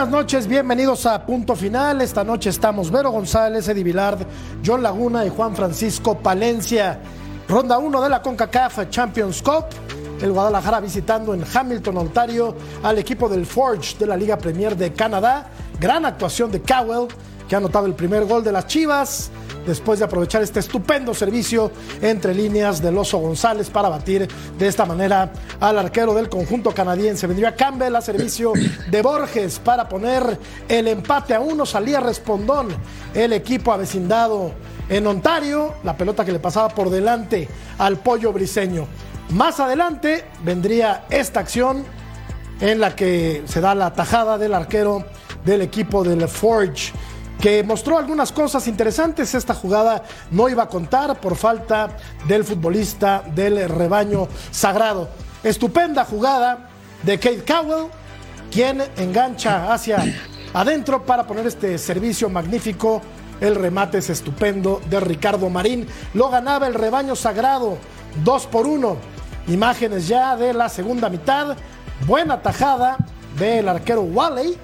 Buenas noches, bienvenidos a Punto Final. Esta noche estamos Vero González, Eddie Vilard, John Laguna y Juan Francisco Palencia. Ronda 1 de la CONCACAF Champions Cup. El Guadalajara visitando en Hamilton, Ontario, al equipo del Forge de la Liga Premier de Canadá. Gran actuación de Cowell, que ha anotado el primer gol de las Chivas después de aprovechar este estupendo servicio entre líneas del Oso González para batir de esta manera al arquero del conjunto canadiense. Vendría Campbell a servicio de Borges para poner el empate a uno. Salía respondón el equipo avecindado en Ontario. La pelota que le pasaba por delante al pollo briseño. Más adelante vendría esta acción en la que se da la tajada del arquero del equipo del Forge que mostró algunas cosas interesantes. Esta jugada no iba a contar por falta del futbolista del rebaño sagrado. Estupenda jugada de Kate Cowell, quien engancha hacia adentro para poner este servicio magnífico. El remate es estupendo de Ricardo Marín. Lo ganaba el rebaño sagrado, 2 por 1. Imágenes ya de la segunda mitad. Buena tajada del arquero Wally,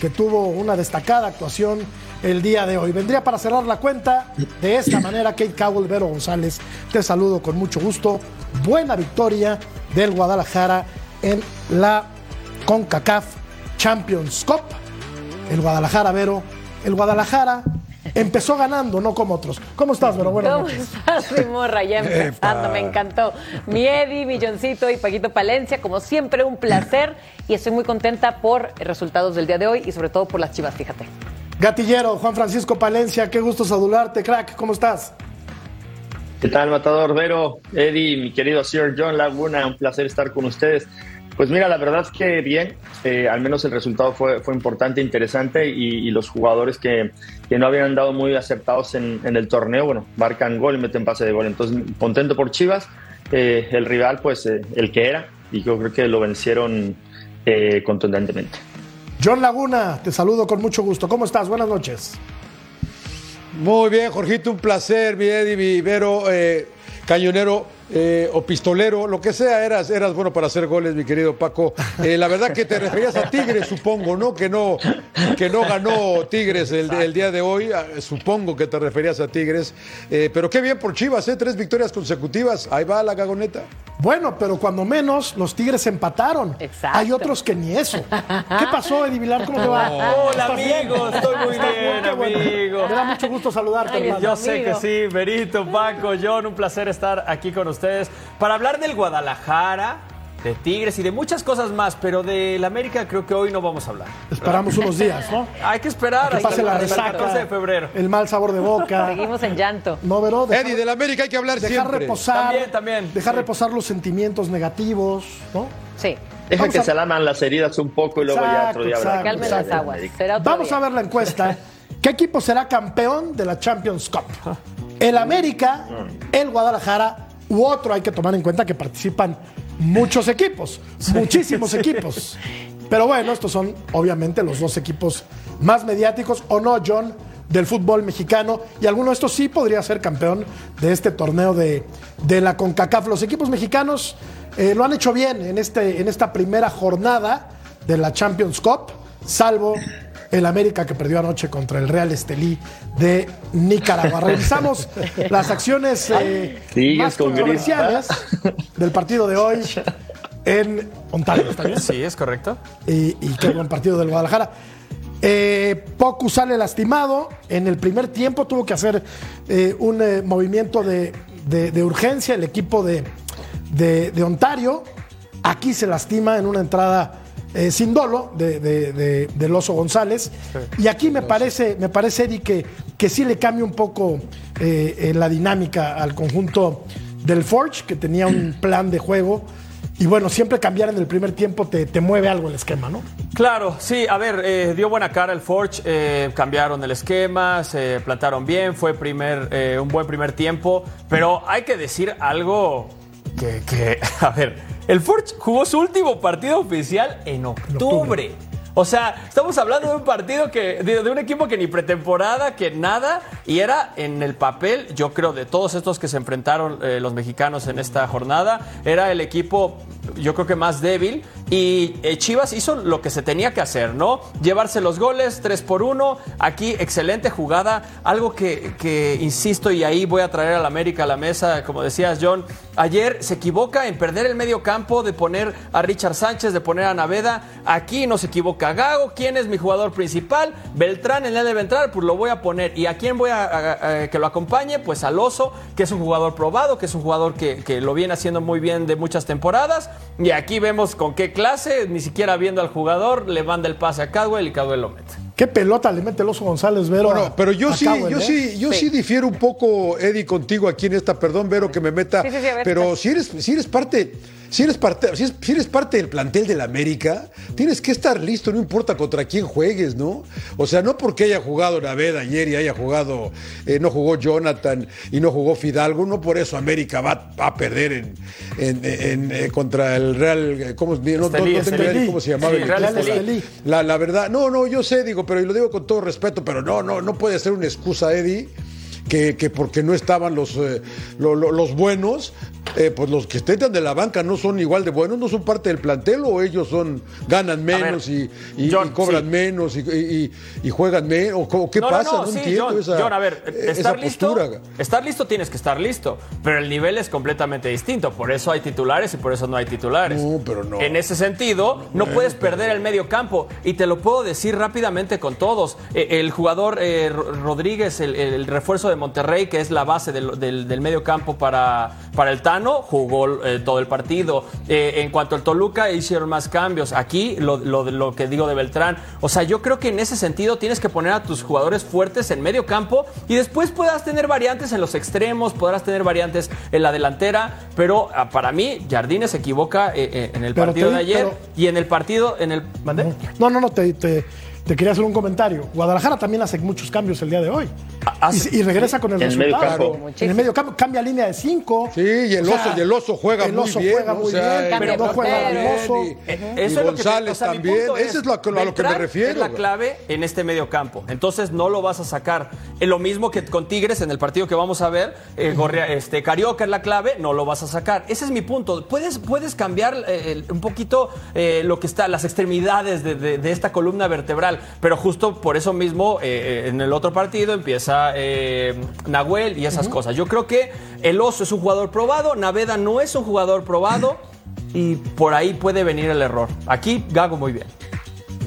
que tuvo una destacada actuación el día de hoy. Vendría para cerrar la cuenta de esta manera Kate Cowell, Vero González. Te saludo con mucho gusto. Buena victoria del Guadalajara en la CONCACAF Champions Cup. El Guadalajara, Vero. El Guadalajara empezó ganando, no como otros. ¿Cómo estás, Vero? Buenas ¿Cómo noches. estás, mi morra? Ya empezando, me encantó. Mi Eddie, Milloncito y Paquito Palencia, como siempre, un placer y estoy muy contenta por resultados del día de hoy y sobre todo por las chivas, fíjate. Gatillero, Juan Francisco Palencia, qué gusto saludarte, crack. ¿Cómo estás? ¿Qué tal, Matador Vero, Eddie, mi querido Sir John Laguna? Un placer estar con ustedes. Pues mira, la verdad es que bien, eh, al menos el resultado fue, importante, interesante y, los jugadores que, no habían andado muy aceptados en, el torneo, bueno, marcan gol y meten pase de gol. Entonces, contento por Chivas, eh, el rival, pues eh, el que era, y yo creo que lo vencieron contundentemente. John Laguna, te saludo con mucho gusto. ¿Cómo estás? Buenas noches. Muy bien, Jorgito, un placer, mi Eddie, mi Vero, eh, cañonero eh, o pistolero, lo que sea, eras, eras bueno para hacer goles, mi querido Paco. Eh, la verdad que te referías a Tigres, supongo, ¿no? Que no, que no ganó Tigres el, el día de hoy, ah, supongo que te referías a Tigres. Eh, pero qué bien por Chivas, ¿eh? Tres victorias consecutivos, ahí va la gagoneta. Bueno, pero cuando menos los Tigres empataron. Exacto. Hay otros que ni eso. ¿Qué pasó, Eddie Vilar? ¿Cómo te va? Hola, amigos. Estoy muy ¿Estás bien, bueno. amigo. Me da mucho gusto saludarte, Ay, hermano. Yo sé amigo. que sí, Berito, Paco, John, un placer estar aquí con ustedes para hablar del Guadalajara, de Tigres y de muchas cosas más, pero del América creo que hoy no vamos a hablar. Esperamos unos días, ¿no? Hay que esperar Que hasta pase la el resaca. 14 de febrero. El mal sabor de boca. Seguimos en llanto. No, Vero, dejar, Eddie, del América hay que hablar dejar siempre. reposar. También, también, Dejar sí. reposar los sentimientos negativos, ¿no? Sí. Deja Vamos que a- se laman las heridas un poco y luego ya otro día Exacto, que Calmen las aguas. Será otro Vamos día. a ver la encuesta. ¿Qué equipo será campeón de la Champions Cup? ¿El América, el Guadalajara u otro? Hay que tomar en cuenta que participan muchos equipos, muchísimos equipos. Pero bueno, estos son obviamente los dos equipos más mediáticos, ¿o no, John? Del fútbol mexicano. Y alguno de estos sí podría ser campeón de este torneo de, de la CONCACAF. Los equipos mexicanos eh, lo han hecho bien en, este, en esta primera jornada de la Champions Cup, salvo el América que perdió anoche contra el Real Estelí de Nicaragua. Revisamos las acciones eh, Sigues más con controversiales del partido de hoy en Ontario. ¿está bien? Sí, es correcto. y, y qué buen partido del Guadalajara. Eh, Pocu sale lastimado. En el primer tiempo tuvo que hacer eh, un eh, movimiento de, de- de urgencia el equipo de, de- de Ontario. Aquí se lastima en una entrada eh, sin dolo de, de- de- del Oso González. Y aquí me parece, me parece, Eddie, que, que sí le cambia un poco eh, eh, la dinámica al conjunto del Forge, que tenía un plan de juego. Y bueno, siempre cambiar en el primer tiempo te, te mueve algo el esquema, ¿no? Claro, sí, a ver, eh, dio buena cara el Forge, cambiaron el esquema, se plantaron bien, fue primer, un buen primer tiempo, pero hay que decir algo que, que, a ver, el Forge jugó su último partido oficial en octubre. O sea, estamos hablando de un partido que, de, de un equipo que ni pretemporada, que nada, y era en el papel, yo creo, de todos estos que se enfrentaron eh, los mexicanos en esta jornada, era el equipo, yo creo que más débil, Y eh, Chivas hizo lo que se tenía que hacer, ¿no? Llevarse los goles, 3 por 1. Aquí, excelente jugada. Algo que, que, insisto, y ahí voy a traer a la América a la mesa, como decías, John. Ayer se equivoca en perder el medio campo, de poner a Richard Sánchez, de poner a Naveda. Aquí no se equivoca Gago. ¿Quién es mi jugador principal? Beltrán, en el debe entrar, pues lo voy a poner. ¿Y a quién voy a, a, a que lo acompañe? Pues al Oso, que es un jugador probado, que es un jugador que, que lo viene haciendo muy bien de muchas temporadas. Y aquí vemos con qué clase, ni siquiera viendo al jugador, le manda el pase a Cadwell y Cadwell lo mete. ¿Qué pelota le mete el oso González Vero? Bueno, a, pero yo a sí, Cowell, yo ¿eh? sí, yo sí. Sí. difiero un poco, Eddie, contigo aquí en esta, perdón, Vero, que me meta. Sí, sí, ver, pero si eres, si eres parte, si eres parte, si, es- si eres parte del plantel del América, tienes que estar listo, no importa contra quién juegues, ¿no? O sea, no porque haya jugado Naveda ayer y haya jugado, eh, no jugó Jonathan y no jugó Fidalgo, no por eso América va, va a perder en, en- en, eh, contra el Real, eh, ¿cómo, no, no- no tengo idea cómo se llamaba Sí, el Real. Estelí. La, la verdad, no, no, yo sé, digo, pero y lo digo con todo respeto, pero no, no, no puede ser una excusa, Eddie, que, que porque no estaban los, eh, lo- lo- los buenos, eh, pues los que estén de la banca no son igual de buenos, no son parte del plantel o ellos son ganan menos ver, y, y- John, y cobran sí. menos y, juegan menos, o qué No, no, pasa, no, no, sí, entiendo John, esa, John, a ver, eh, estar esa listo, postura. estar listo tienes que estar listo, pero el nivel es completamente distinto, por eso hay titulares y por eso no hay titulares. No, pero no. En ese sentido, no puedes perder el medio campo y te lo puedo decir rápidamente con todos. Eh, el jugador eh, Ro- Rodríguez, el, el refuerzo de Monterrey, que es la base del, del- del medio campo para, para el Jugó eh, todo el partido. Eh, en cuanto al Toluca, hicieron más cambios. Aquí, lo, lo, lo que digo de Beltrán, o sea, yo creo que en ese sentido tienes que poner a tus jugadores fuertes en medio campo y después puedas tener variantes en los extremos, podrás tener variantes en la delantera, pero ah, para mí, Jardines se equivoca eh, eh, en el Pero partido te- de ayer pero- y en el partido, en el... ¿Mandé? No, no, no, te, te- te quería hacer un comentario. Guadalajara también hace muchos cambios el día de hoy. Hace- Y, y regresa con el En el medio resultado. campo. En el medio campo cambia línea de cinco. Sí, y el O oso, sea, y el oso juega el muy oso bien. juega ¿no? muy O sea, bien, el cambia Oso de juega portero. bien, y- Eh, y Eso es lo que González o sea, también. Eso es lo, a lo que me refiero. Es la clave en este medio campo. Entonces no lo vas a sacar. Es lo mismo que con Tigres en el partido que vamos a ver. eh, Gorria- este, Carioca es la clave, no lo vas a sacar. Ese es mi punto. Puedes, puedes cambiar eh, el- un poquito eh, lo que está, las extremidades de, de- de esta columna vertebral. Pero justo por eso mismo eh, eh, en el otro partido empieza eh, Nahuel y esas cosas. Yo creo que el oso es un jugador probado, Naveda no es un jugador probado. Y por ahí puede venir el error. Aquí Gago muy bien.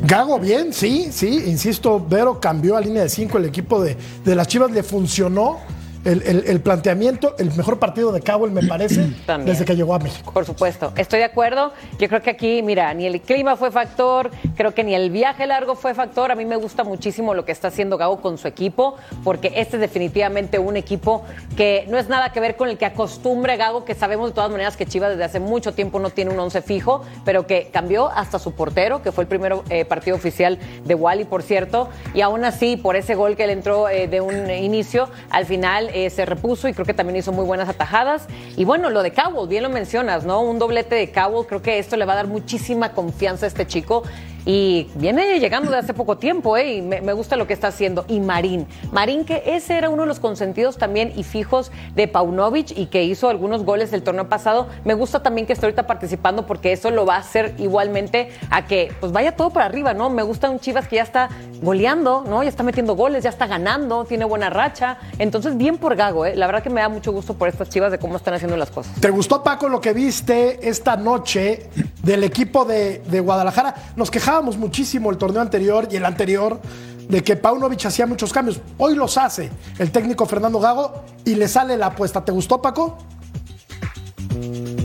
Gago bien, sí, sí, insisto, Vero cambió a línea de cinco, el equipo de, de las Chivas le funcionó el, el- el planteamiento, el mejor partido de Cowell me parece También. desde que llegó a México. Por supuesto, estoy de acuerdo. Yo creo que aquí, mira, ni el clima fue factor, creo que ni el viaje largo fue factor. A mí me gusta muchísimo lo que está haciendo Gago con su equipo, porque este es definitivamente un equipo que no es nada que ver con el que acostumbre Gago, que sabemos de todas maneras que Chivas desde hace mucho tiempo no tiene un once fijo, pero que cambió hasta su portero, que fue el primer eh, partido oficial de Wally, por cierto, y aún así, por ese gol que le entró eh, de un inicio, al final eh, se repuso y creo que también hizo muy buenas atajadas. Y bueno, lo de Cowell, bien lo mencionas, ¿no? Un doblete de Cowell, creo que esto le va a dar muchísima confianza a este chico. Y viene llegando de hace poco tiempo, ¿eh? Y me, gusta lo que está haciendo. Y Marín. Marín, que ese era uno de los consentidos también y fijos de Paunovic y que hizo algunos goles del torneo pasado. Me gusta también que esté ahorita participando porque eso lo va a hacer igualmente a que pues vaya todo para arriba, ¿no? Me gusta un Chivas que ya está goleando, ¿no? Ya está metiendo goles, ya está ganando, tiene buena racha. Entonces, bien por Gago, ¿eh? La verdad que me da mucho gusto por estas Chivas de cómo están haciendo las cosas. ¿Te gustó, Paco, lo que viste esta noche del equipo de, de Guadalajara? Nos quejábamos muchísimo el torneo anterior y el anterior de que Paunovic hacía muchos cambios. Hoy los hace el técnico Fernando Gago y le sale la apuesta. ¿Te gustó, Paco?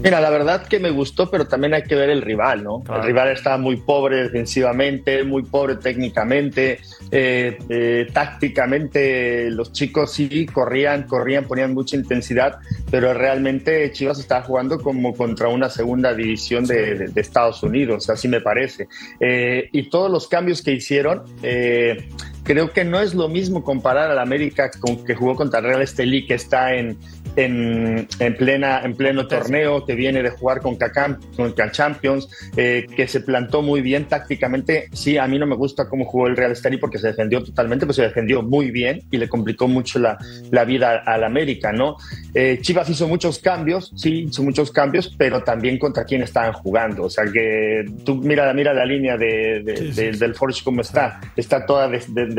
Mira, la verdad que me gustó, pero también hay que ver el rival, ¿no? Claro. El rival estaba muy pobre defensivamente, muy pobre técnicamente, eh, eh, tácticamente los chicos sí corrían, corrían, ponían mucha intensidad, pero realmente Chivas estaba jugando como contra una segunda división de, de- de Estados Unidos, así me parece. Eh, y todos los cambios que hicieron, eh, creo que no es lo mismo comparar al América con que jugó contra Real Estelí, que está en, en, en, plena, en pleno torneo, que viene de jugar con Cacam, con Champions, eh, que se plantó muy bien tácticamente. Sí, a mí no me gusta cómo jugó el Real Estelí porque se defendió totalmente, pero se defendió muy bien y le complicó mucho la, la vida al América, ¿no? Eh, Chivas hizo muchos cambios, sí, hizo muchos cambios, pero también contra quién estaban jugando. O sea que tú mira, mira la línea de, del Forge cómo está, está toda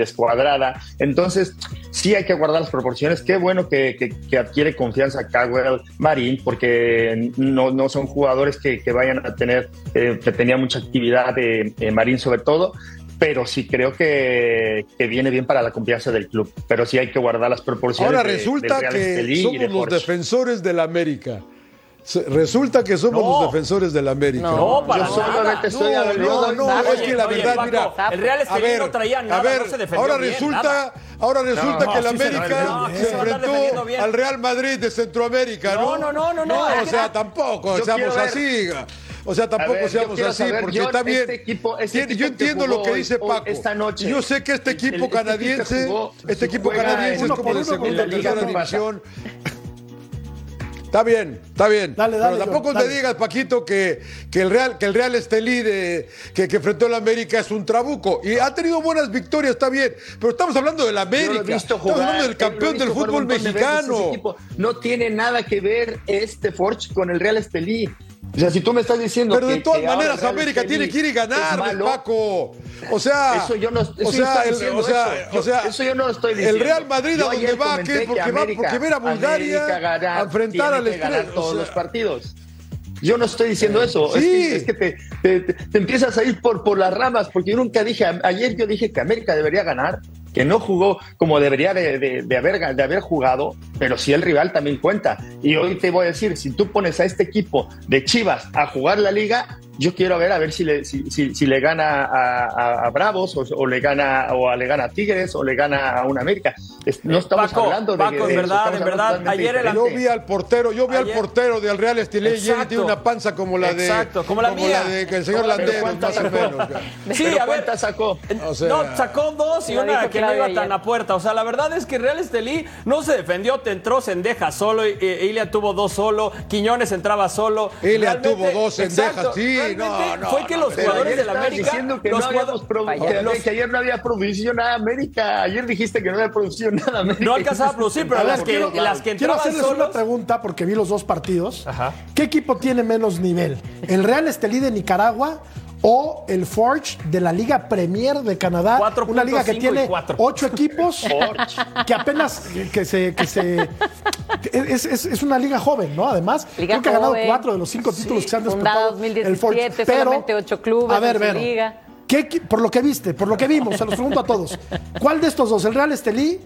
descuadrada. Entonces, sí hay que guardar las proporciones. Qué bueno que, que, adquiere confianza Cowell, Marín, porque no, no son jugadores que, que vayan a tener, eh, que tenía mucha actividad de Marín sobre todo, pero sí creo que, que, viene bien para la confianza del club. Pero sí hay que guardar las proporciones. Ahora resulta que somos los defensores del América. Resulta que somos los defensores del América. No, para Yo solamente estoy no, no, no, es que la verdad, mira, el Real Estelí no traía nada, a ver, no se defendió ahora bien, resulta, nada. ahora resulta No, que el América se, se enfrentó bien. al Real Madrid de Centroamérica, ¿no? No, no, no, no, no. o sea, tampoco Yo seamos ver- así. O sea, tampoco ver, seamos así, saber, porque está bien. este equipo- este Tiene- equipo yo entiendo lo que dice hoy- Paco. esta noche, yo sé que este el- equipo el- este equipo canadiense, jugó, este equipo canadiense es como de segunda o tercera división. Está bien, está bien. Dale, dale, Pero tampoco John, te dale. digas, Paquito, que, que el Real, que el Real Estelí de, que, que enfrentó al América es un trabuco. Y ha tenido buenas victorias, está bien. Pero estamos hablando del Yo América. lo he visto estamos hablando del eh, campeón del fútbol de mexicano. No tiene nada que ver este Forge con el Real Estelí. O sea, si tú me estás diciendo Pero que- de todas que maneras, el América tiene que ir y ganar, Paco. O sea, Eso yo no, eso o sea, el- diciendo o sea, eso. Yo- o sea, eso yo no lo estoy El diciendo. Real Madrid a donde va, que porque, va, porque ver a Bulgaria ganar, a enfrentar al Estrella. todos o sea, los partidos. Yo no estoy diciendo eso. Es que, es que te, te- te- te empiezas a ir por, por las ramas, porque yo nunca dije, ayer yo dije que América debería ganar, que no jugó como debería de, de- haber, de haber jugado, pero sí el rival también cuenta. Y hoy te voy a decir, si tú pones a este equipo de Chivas a jugar la liga, yo quiero ver a ver si le, si, si- si le gana a, a- a Bravos o, o le gana o a- le gana a Tigres o le gana a un América. No estamos Paco, hablando de, Paco, de en verdad, en verdad, ayer el Yo vi al portero, yo vi Ayer- al portero de al Real Estelí y él tiene una panza como la de Exacto, como la mía. de que el señor ¿cuántas más o sacó? menos. Sí, Pero a ver. ¿cuántas sacó? O sea- no, sacó dos y una que no iba tan a puerta. O sea, la verdad es que Real Estelí no se defendió, te entró Sendeja solo, y, y Ilia tuvo dos solo, Quiñones entraba solo. Ilia tuvo dos Sendejas, sí, realmente no, no, Fue que no, los jugadores ayer del estabas América. diciendo que los no habíamos que, los- que ayer no había producido nada América. Ayer dijiste que no había producido nada América. No alcanzaba a producir, pero las que, quiero- las que Quiero hacerles una solos. pregunta porque vi los dos partidos. Ajá. ¿Qué equipo tiene menos nivel? ¿El Real Estelí de Nicaragua o el Forge de la Liga Premier de Canadá? 4.5 una liga que tiene ocho equipos que apenas que se que se es, es- es una liga joven, ¿no? Además, Liga creo que ha ganado cuatro de los cinco títulos que se han disputado el Forge. 2017, solamente ocho clubes a ver, en su Vero, liga. ¿qué equi- por lo que viste, por lo que vimos, se los pregunto a todos. ¿Cuál de estos dos, el Real Estelí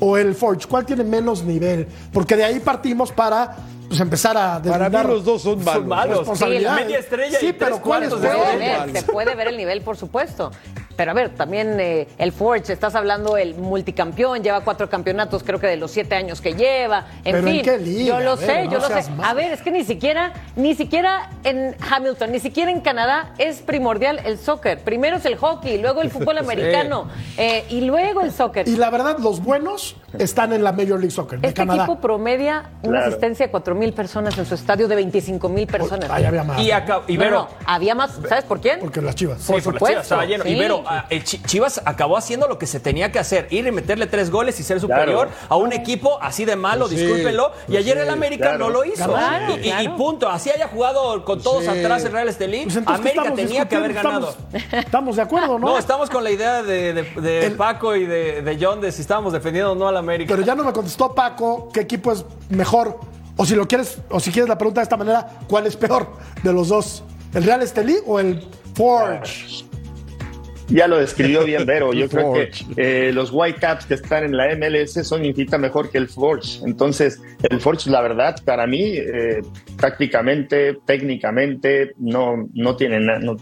o el Forge? ¿Cuál tiene menos nivel? Porque de ahí partimos para pues, empezar a Para mí los dos son malos. Son malos. Sí, la media estrella y Sí, tres pero ¿cuál es cuartos de Se puede, ver, se puede ver el nivel, por supuesto. Pero a ver, también eh, el Forge, estás hablando el multicampeón, lleva cuatro campeonatos, creo que de los siete años que lleva. En ¿Pero en fin, qué liga? yo lo ver, sé, no yo lo sé. A ver, es que ni siquiera, ni siquiera en Hamilton, ni siquiera en Canadá es primordial el soccer. Primero es el hockey, luego el fútbol americano eh, y luego el soccer. Y la verdad, los buenos están en la Major League Soccer de Este Canadá. equipo promedia una Claro. asistencia de cuatro mil personas en su estadio de 25 mil personas. Ahí había más. Y, acá, y No, Vero, no, había más, ¿sabes por quién? Porque las chivas. Sí, Por por las Chivas estaba lleno. Y sí. Vero, ah, el Chivas acabó haciendo lo que se tenía que hacer, ir y meterle tres goles y ser superior a un equipo así de malo, Sí, discúlpenlo. Y pues ayer sí, el América claro. no lo hizo. Claro, y, punto. Así haya jugado con todos Sí. atrás el Real Estelí, Pues entonces, ¿qué América tenía que haber ganado. Estamos, estamos de acuerdo, ¿no? No, estamos con la idea de, de- de El- Paco y de, de John de si estábamos defendiendo o no al América. Pero ya no me contestó Paco qué equipo es mejor. O si lo quieres, o si quieres la pregunta de esta manera, ¿cuál es peor de los dos? ¿El Real Estelí o el Forge? Ya lo describió bien Vero. Yo El creo que eh, los Whitecaps que están en la MLS son infinita mejor que el Forge. Entonces, el Forge, la verdad, para mí, eh, tácticamente, técnicamente, no, no tiene nada, no-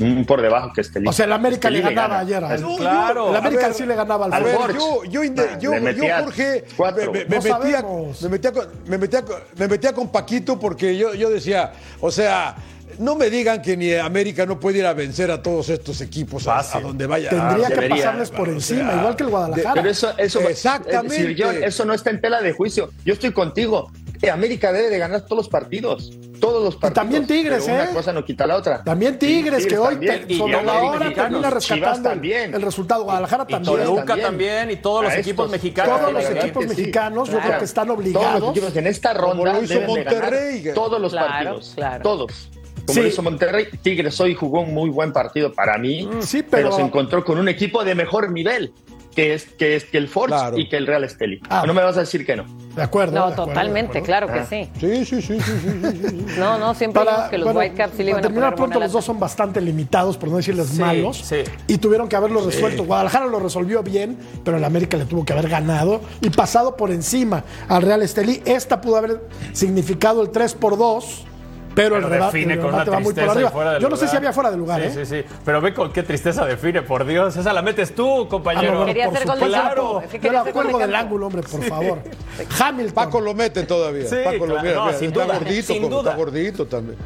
un por debajo que este O sea, el América le ganaba gana. ayer. No, Claro. El A América ver, sí le ganaba al ver, Forge. yo, yo, Ah, yo, le yo, metía Jorge, cuatro. me, me- me No metía, sabemos. me, metía con, me, metía con- me metía con Paquito porque yo, yo decía, o sea, No me digan que ni América no puede ir a vencer a todos estos equipos a, donde vaya. Tendría que debería. pasarles por encima, igual que el Guadalajara. Pero eso, eso, Exactamente. eh, eso no está en tela de juicio. Yo estoy contigo. Eh, América debe de ganar todos los partidos. Todos los partidos. también Tigres, pero ¿eh? Una cosa no quita la otra. También Tigres, que hoy también. te- Y sobre la hora termina rescatando el, también. el resultado. Guadalajara Y también. Toluca Toluca también y todos los A equipos estos- mexicanos. Todos los que equipos sí. mexicanos, yo creo que están Todos obligados. los equipos en esta ronda lo hizo deben de ganar Monterrey. todos los Claro, partidos. claro. Todos. Como Sí. lo hizo Monterrey, Tigres hoy jugó un muy buen partido para mí, Mm, sí, pero... pero- se encontró con un equipo de mejor nivel que es que, es que el Force Claro. y que el Real Esteli. Ah. No me vas a decir que no. De acuerdo. No, de acuerdo, totalmente, de acuerdo. claro que Ah. sí. Sí, sí, sí, sí, sí, sí, sí. No, no, siempre Para, vimos que los bueno, Whitecaps sí le para iban a terminar pronto, los dos son bastante limitados, por no decirles Sí, malos. sí. Y tuvieron que haberlo resuelto. Guadalajara lo resolvió bien, pero el América le tuvo que haber ganado y pasado por encima al Real Estelí. Esta pudo haber significado el 3 por 2. Pero, el remate, define el con una va muy por tristeza y arriba. fuera de Yo no sé si había fuera de lugar, Sí, ¿eh? sí, sí. Pero ve con qué tristeza define, por Dios. Esa la metes tú, Ah, compañero. no, Quería por hacer gol de. Es que Yo la cuelgo del ángulo, hombre, por favor. Hamilton. Paco lo mete todavía. Sí, Paco lo claro. mira, No, mira, sin está duda, gordito, sin como duda. está gordito también.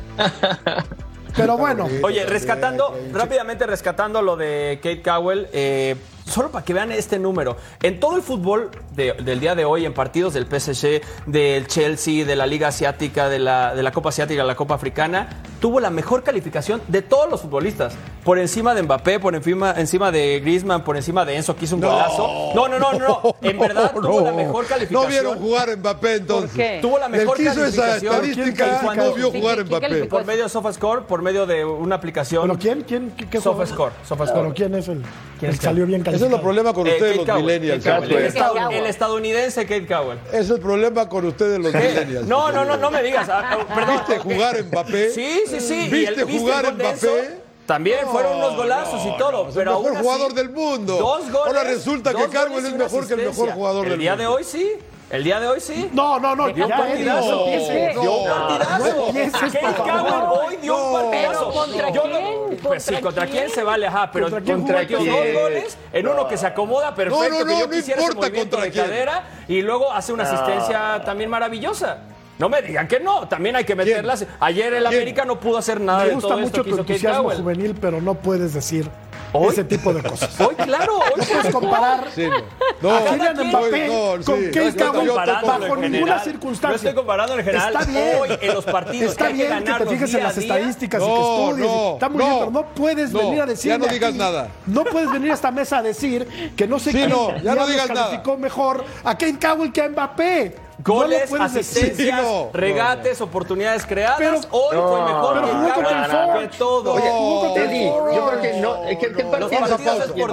Pero bueno, Oye, rescatando, rápidamente rescatando lo de Kate Cowell, eh, solo para que vean este número. En todo el fútbol de- del día de hoy, en partidos del PSG, del Chelsea, de la Liga Asiática, de la, de la Copa Asiática, de la Copa Africana, tuvo la mejor calificación de todos los futbolistas. Por encima de Mbappé, por encima, encima de Griezmann, por encima de Enzo, que hizo un golazo. No, no, no, no. no. En verdad tuvo la mejor calificación. No vieron jugar a Mbappé entonces. ¿Por qué? Tuvo la mejor El hizo esa calificación. estadística no vio jugar a ¿quién Mbappé. Por medio de SofaScore, por medio de una aplicación. ¿pero quién? ¿Quién? ¿Qué, qué? SofaScore, SofaScore. ¿Pero quién es el ¿Quién el que salió bien Ese es el problema con Eh, ustedes Kate los millennials. Kate El, el estadounidense Kate Cowell. Es el problema con ustedes los ¿Qué? millennials. No, no, no, no me digas. Ah, perdón. ¿Viste jugar Mbappé? Sí, sí, sí. ¿Y ¿Viste el- jugar el? Mbappé? También No, fueron unos golazos y todo. Es el pero mejor aún así, jugador del mundo. Dos goles. Ahora resulta que dos y es mejor que el mejor jugador El del día mundo. de hoy sí. El día de hoy sí. No, no, no. Dio un partidazo. Dio un partidazo. Kate Cowell hoy dio un partidazo. ¿contra quién? Pues ¿Contra sí, ¿contra quién se vale? Ajá, pero ¿Contra quién dos goles en uno que se acomoda perfecto, No, no, que yo no, no quisiera ese importa movimiento contra de quién. cadera y luego hace una asistencia también maravillosa. No me digan que no, también hay que meterlas. Ayer el ¿Quién? América no pudo hacer nada Me de gusta todo esto mucho que tu hizo Kate entusiasmo juvenil, pero no puedes decir ¿Hoy? ese tipo de cosas. Hoy, claro, hoy No puedes comparar Sí, no. No, a Kylian Mbappé no, sí. con Cowell comparando bajo ninguna general. circunstancia. No estoy comparando en general. Está bien. Hoy, en los partidos Está que hay que bien que, te fijes en las estadísticas y que estudies. no, Está muy bien, pero no puedes No, venir a ya decir. no digas nada. No puedes venir a esta mesa a decir que no sé Sí, quién no, ya no diablos digas nada. calificó mejor a Kate Cowell que a Mbappé. Goles, no lo asistencias, no. regates, oportunidades creadas. Pero- Hoy fue mejor pero que jugó contra el Forge. todo. Oye, jugó contra el Eddie, Forge. yo creo que no,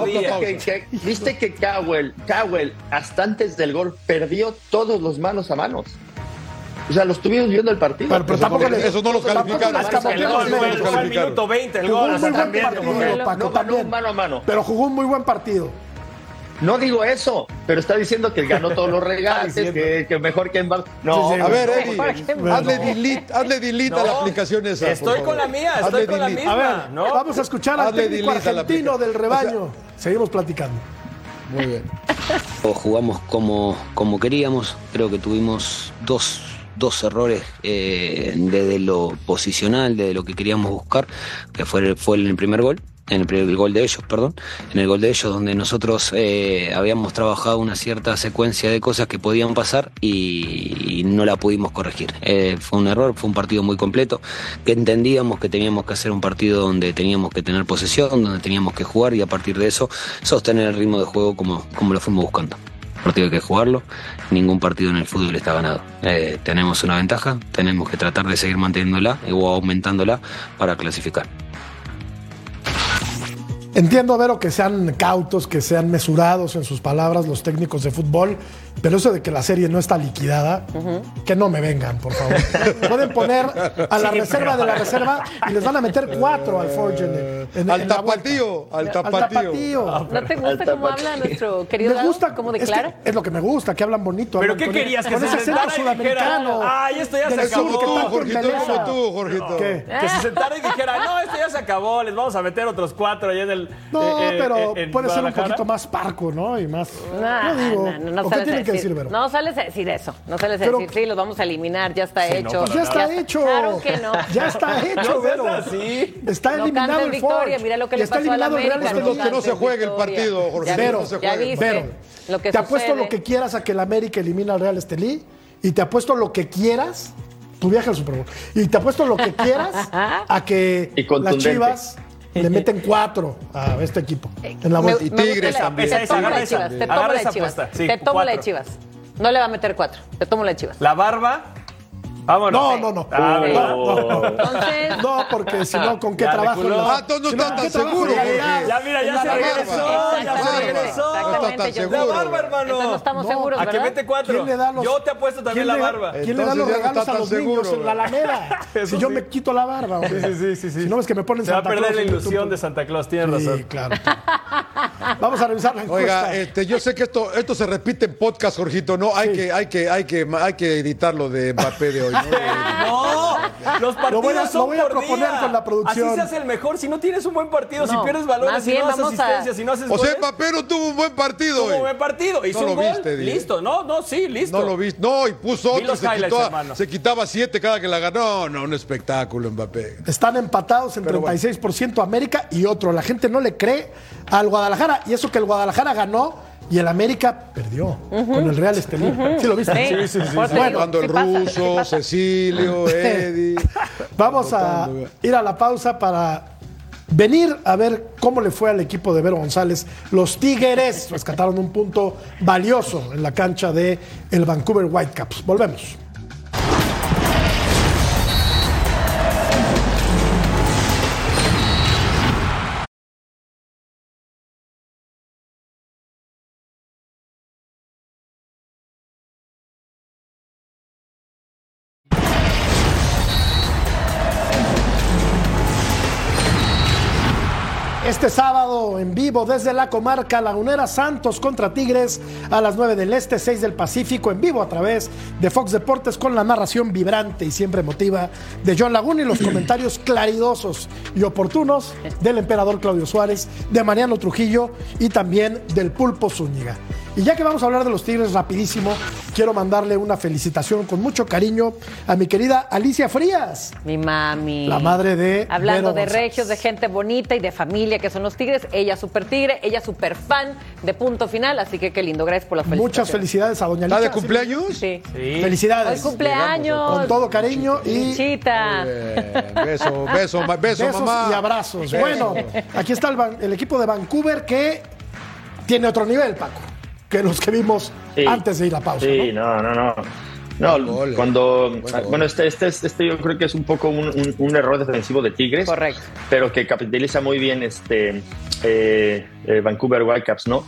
Viste día. que- que- Viste que Cowell, Cowell, hasta antes del gol, perdió todos los manos a manos. O sea, lo estuvimos viendo el partido. Pero- pero Eso tampoco le- eso no los tampoco calificaron. escapó. El minuto 20 el Jugó gol. un o sea, muy buen también como partido, que- Paco, no ganó también. mano a mano. Pero jugó un muy buen partido. No digo eso, pero está diciendo que ganó todos los regates, diciendo. que, que mejor que Mbappé. No, Sí, sí, A ver, Eddie, hazle delete, hazle delete a la aplicación esa. Estoy con la mía, estoy Hazle con la misma. A ver, ¿no? vamos a escuchar al Hazle técnico argentino del rebaño. Seguimos platicando. Muy bien. O jugamos como, como queríamos, creo que tuvimos dos, dos errores eh, desde lo posicional, desde lo que queríamos buscar, que fue, fue en el primer gol, en el, el gol de ellos, perdón, en el gol de ellos donde nosotros eh, habíamos trabajado una cierta secuencia de cosas que podían pasar y, y no la pudimos corregir. Eh, fue un error, fue un partido muy completo, que entendíamos que teníamos que hacer un partido donde teníamos que tener posesión, donde teníamos que jugar y a partir de eso sostener el ritmo de juego como, como lo fuimos buscando partido hay que jugarlo, ningún partido en el fútbol está ganado. Eh, tenemos una ventaja, tenemos que tratar de seguir manteniéndola o aumentándola para clasificar. Entiendo, Vero, que sean cautos, que sean mesurados en sus palabras los técnicos de fútbol, pero eso de que la serie no está liquidada, que no me vengan, por favor. Pueden poner a la reserva de la reserva y les van a meter cuatro al Forge en, en- Al en la vuelta. tapatío, al Al tapatío. tapatío. ¿No te gusta cómo habla nuestro querido Me gusta, ¿Cómo es, que declara? es lo que me gusta, que hablan bonito. ¿Pero hablan qué querías? ¿Que con se ese sudamericano. "Ay, esto ya se sur acabó"? que Jorgito, como tú, Jorgito. ¿Qué? Que se sentara y dijera, no, esto ya se acabó, les vamos a meter otros cuatro allá en el. No, eh, eh, pero en puede ser un poquito más parco, ¿no? Y más. No, no digo. no, no, no ¿o qué sales a decir? No sales a decir eso. No sales a Pero- decir, sí, los vamos a eliminar, ya está Sí, no, hecho. para Ya está hecho. Claro que no. Ya está hecho, No Vero. así. Está No eliminado el victoria, mira lo que le está pasó a la eliminado el Real América. Estelí. Que no se juegue el partido, Jorge, Vero, no se ya juegue el viste Vero, lo que te apuesto lo que quieras a que el América elimina al Real Estelí y te apuesto lo que quieras tu viaje al Super Bowl. Y te apuesto lo que quieras a que las. Chivas le meten cuatro a este equipo en la Me- vuelta. Y Tigres la- también. Te tomo la de. Chivas. Te tomo la de esa Chivas. apuesta. Sí, Te tomo la de cuatro. Chivas. No le va a meter cuatro. Te tomo la de Chivas. La barba. Vámonos. No, no, no. Ah, No, ¿verdad? no, no. Porque si no, ¿con qué Ya trabajo? Ah, entonces no si no, están ¿con qué tan Jorge. Ya, mira, ya se regresó. Ya se regresó. No estás tan yo- La seguro. barba, hermano. Entonces no estamos No, seguros, A que ¿verdad? mete cuatro. ¿Quién le da los- Yo te apuesto también ¿quién la le- barba. ¿Quién le da los regalos está a los seguro, niños en la Alameda? Si yo sí. me quito la barba. hombre. Sí, sí, sí, sí. Si no ves que me ponen Se va a Santa perder Claus la ilusión de Santa Claus, tienes Sí, razón. claro. Vamos a revisar la encuesta. Oiga, este, yo sé que esto, esto se repite en podcast, Jorgito, ¿no? Hay, que, hay, que, hay, que, hay que editar lo de Mbappé de hoy. ¿No? No, los partidos Lo voy a- son lo voy a por proponer día. con la producción. Así se hace el mejor. Si no tienes un buen partido, si No, pierdes balones, más si bien no das vamos a- asistencia, si no haces O sea, goles, Mbappé no tuvo un buen partido tuvo hoy. buen partido. Hizo No lo un gol, viste, listo. No, no, sí, listo. No lo viste. No, y puso otro. los Se, quitó- se quitaba siete cada que la ganó. No, un espectáculo, Mbappé. Están empatados en Pero bueno. 36% América y otro. La gente no le cree al Guadalajara. Y eso que el Guadalajara ganó y el América perdió con el Real Estelí. ¿Sí lo viste? Sí, sí, sí, digo, Cuando el ruso. Cecilio, Eddie. Vamos a ir a la pausa para venir a ver cómo le fue al equipo de Vero González. Los Tigres rescataron un punto valioso en la cancha de el Vancouver Whitecaps. Volvemos. Este sábado en vivo desde la comarca lagunera Santos contra Tigres a las 9 del Este, 6 del Pacífico, en vivo a través de Fox Deportes con la narración vibrante y siempre emotiva de John Laguna y los comentarios claridosos y oportunos del emperador Claudio Suárez, de Mariano Trujillo y también del Pulpo Zúñiga. Y ya que vamos a hablar de los Tigres rapidísimo, quiero mandarle una felicitación con mucho cariño a mi querida Alicia Frías, Mi mami. la madre de Hablando Vero de González. regios, de gente bonita y de familia que son los tigres. Ella super tigre, ella super fan de punto final. Así que qué lindo. Gracias por las felicitaciones. Muchas felicidades a Doña ¿Está de Alicia. cumpleaños? Sí. Sí. Felicidades. Hoy cumpleaños. Con todo cariño y Chita. Beso, beso, beso, besos mamá. y abrazos. Beso. Bueno, aquí está el equipo de Vancouver que tiene otro nivel, Paco, que los que vimos Sí. antes de ir a pausa. Sí, ¿no? no, no, no. No, Buen gol, eh. cuando. Bueno, este, este, este yo creo que es un poco un, un- un error defensivo de Tigres. Correcto. Pero que capitaliza muy bien este eh, eh, Vancouver Whitecaps, ¿no?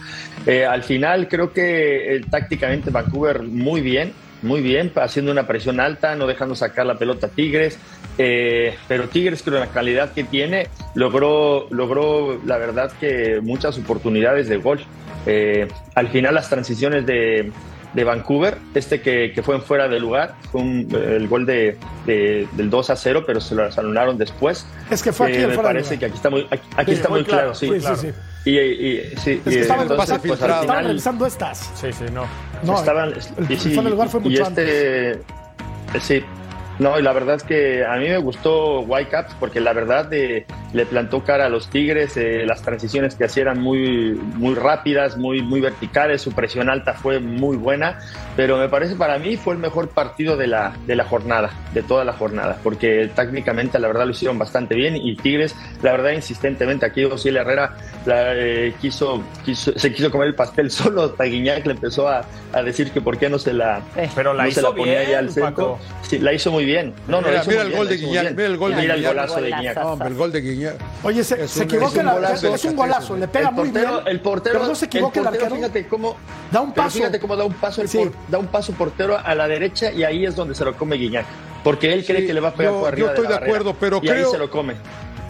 Eh, al final creo que eh, tácticamente Vancouver muy bien, muy bien, haciendo una presión alta, no dejando sacar la pelota a Tigres. eh, pero Tigres, con la calidad que tiene, logró, logró la verdad que muchas oportunidades de gol. Eh, al final las transiciones de, de Vancouver, este que, que fue en fuera de lugar, fue un- el gol de, de- del 2 a 0, pero se lo anularon después. Es que fue aquí Eh, el me fuera de parece lugar. que aquí está muy, aquí, aquí Sí, está muy muy claro, claro, sí. Sí, claro. sí, sí. Y, y- sí, Es que entonces, pues, Estaban revisando estas. Sí, sí, no. No, estaban, el, y el sí, de lugar fue y mucho este, eh, Sí, no, y la verdad es que a mí me gustó Whitecaps porque la verdad eh, le plantó cara a los Tigres, eh, las transiciones que hacían eran muy, muy rápidas, muy, muy verticales, su presión alta fue muy buena, pero me parece para mí fue el mejor partido de la, de la jornada, de toda la jornada, porque técnicamente la verdad lo hicieron bastante bien y Tigres, la verdad insistentemente, aquí Osiel Herrera la, eh, quiso, quiso, se quiso comer el pastel solo, Taguiñac le empezó a, a decir que por qué no se la, Eh, Pero la no se hizo la ponía bien, ahí al centro. Paco. Sí, la hizo muy bien. No, no, Mira, la hizo mira muy el bien, gol de Guiñac, mira el gol de Mira el Guiñac. golazo de Guiñac. Hombre, el gol de Guiñac. Oye, se, se un- equivoca es un el arquero, es un golazo, le pega el muy portero, bien. El portero, pero no se equivoca el, el portero, arquero. fíjate cómo Da un paso. Fíjate cómo da un paso el Sí. por- da un paso portero a la derecha y ahí es donde se lo come Guiñac, porque él cree Sí, que le va a pegar yo- por arriba yo estoy la de barrera, acuerdo, pero y ahí se lo come.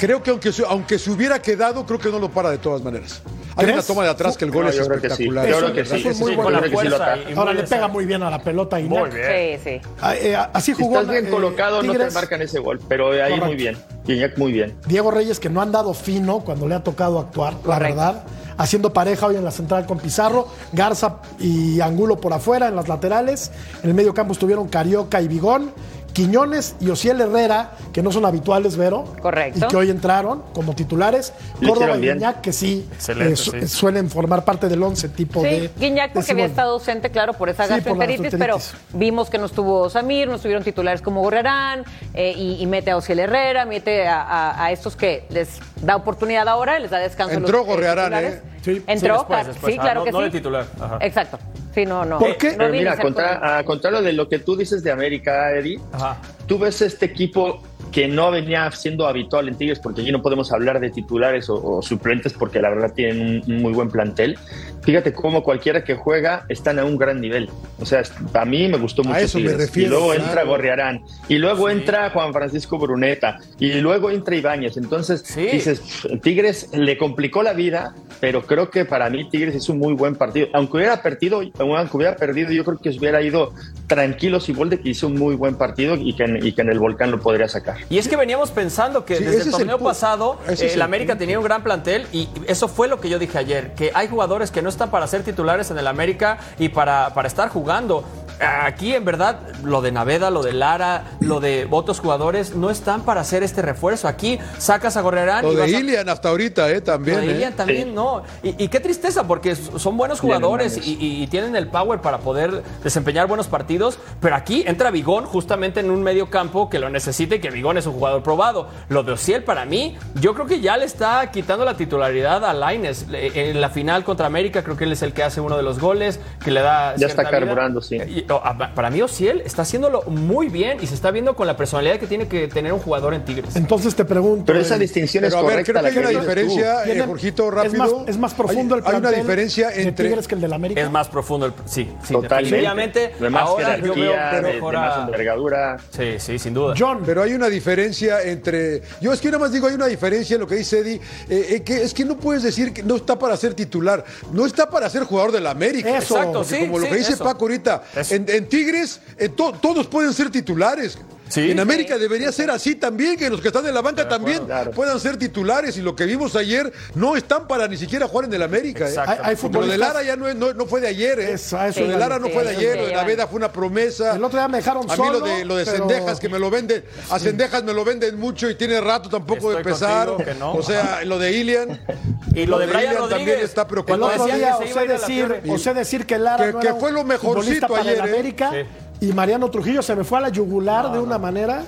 Creo que aunque se, aunque se hubiera quedado, creo que no lo para de todas maneras. Hay una ¿Crees? toma de atrás que el gol No, es yo creo que sí. espectacular. Yo Eso- creo que eso sí. es muy Sí, bueno. yo creo que sí y- Ahora le pega muy bien a la pelota y Muy bien. Sí, sí. Ah, eh, así Si jugó. estás bien eh, colocado, no te marcan ese gol. Pero ahí Correcto. muy bien. Guiñac muy bien. Diego Reyes, que no han dado fino cuando le ha tocado actuar, la verdad. Haciendo pareja hoy en la central con Pizarro, Garza y Angulo por afuera en las laterales. En el medio campo estuvieron Carioca y Bigón. Quiñones y Ociel Herrera, que no son habituales, Vero. Correcto. Y que hoy entraron como titulares. Córdoba y. Guiñac, que sí, eh, su- sí. suelen formar parte del once tipo Sí, de. Guiñac de porque había estado ausente, claro, por esa Sí, por pero vimos que no estuvo Samir, no estuvieron titulares como Gorrerán, eh, y, y mete a Ociel Herrera, mete a, a- a estos que les da oportunidad ahora, les da descanso. los, Entró eh, Gorrearán, titulares. ¿eh? Sí. Entró, Sí, después, claro, después. sí, Ah, no- que no sí. de titular, ajá. Exacto. Sí, no, no. ¿Por qué? no Pero mira, contra, a contrario de lo que tú dices de América, Eddie, Ajá. tú ves este equipo que no venía siendo habitual en Tigres, porque aquí no podemos hablar de titulares o, o suplentes, porque la verdad tienen un, un muy buen plantel. Fíjate cómo cualquiera que juega están a un gran nivel. O sea, a mí me gustó mucho eso me Tigres. refiero, y luego claro. entra Gorriarán, y luego Sí. entra Juan Francisco Bruneta, y luego entra Ibáñez. Entonces, Sí. dices, "Pff, Tigres le complicó la vida, pero creo que para mí Tigres hizo un muy buen partido. Aunque hubiera perdido, aunque hubiera perdido, yo creo que hubiera ido tranquilo de que hizo un muy buen partido y que, en, y que en el volcán lo podría sacar. Y es que veníamos pensando que Sí, desde el es el torneo pasado eh, es el el América punto. tenía un gran plantel y eso fue lo que yo dije ayer, que hay jugadores que no para ser titulares en el América y para, para estar jugando. Aquí en verdad lo de Naveda, lo de Lara, lo de otros jugadores no están para hacer este refuerzo. Aquí sacas a Gorrerán Lo y de vas a- Ilian hasta ahorita, ¿eh? También. lo de ¿eh? Ilian también Sí. no. Y, y qué tristeza, porque son buenos jugadores y, y- y tienen el power para poder desempeñar buenos partidos. Pero aquí entra Vigón justamente en un medio campo que lo necesita y que Vigón es un jugador probado. Lo de Ociel, para mí, yo creo que ya le está quitando la titularidad a Laines. En la final contra América, creo que él es el que hace uno de los goles, que le da. Ya está vida. carburando, sí. Y, para mí, Ociel está haciéndolo muy bien y se está viendo con la personalidad que tiene que tener un jugador en Tigres. Entonces te pregunto. Pero esa eh, distinción Pero es a ver, correcta. creo que la hay una diferencia, eh, Jorgito, es rápido. más, es más profundo Hay- el Hay una plantel diferencia de entre. Tigres que el del América. Es más profundo el. Sí, sí, Totalmente. definitivamente. De más Ahora yo veo pero de, más envergadura. Sí, sí, sin duda. John, Pero hay una diferencia entre. Yo es que nada más digo, hay una diferencia en lo que dice Eddie. eh, eh, que es que no puedes decir que no está para ser titular. No está para ser jugador del América. Eso. Exacto, sí, como lo que dice eso. Paco ahorita, Eso. En, Tigres eh, to- todos pueden ser titulares. Sí. en América debería ser así también, que los que están en la banca también Claro. puedan ser titulares. Y lo que vimos ayer no están para ni siquiera jugar en el América. ¿eh? Exacto. hay, hay Porque lo de futbolistas- Lara ya no, es- no- no fue de ayer, ¿eh? Eso, a eso lo de. Lara no fue de ayer, lo de. Naveda fue una promesa. El otro día me dejaron A mí lo solo, de, lo de pero- Cendejas, que me lo venden, a Cendejas me lo venden mucho y tiene rato tampoco de Estoy empezar. contigo que no. O sea, lo de Ilian. Y lo de Brian Ilian Rodríguez. también está El preocupante. otro decían día que osé decir, osé decir que Lara Que- no que era fue un lo mejorcito ayer, el ¿eh? América Sí. Y Mariano Trujillo se me fue a la yugular de una manera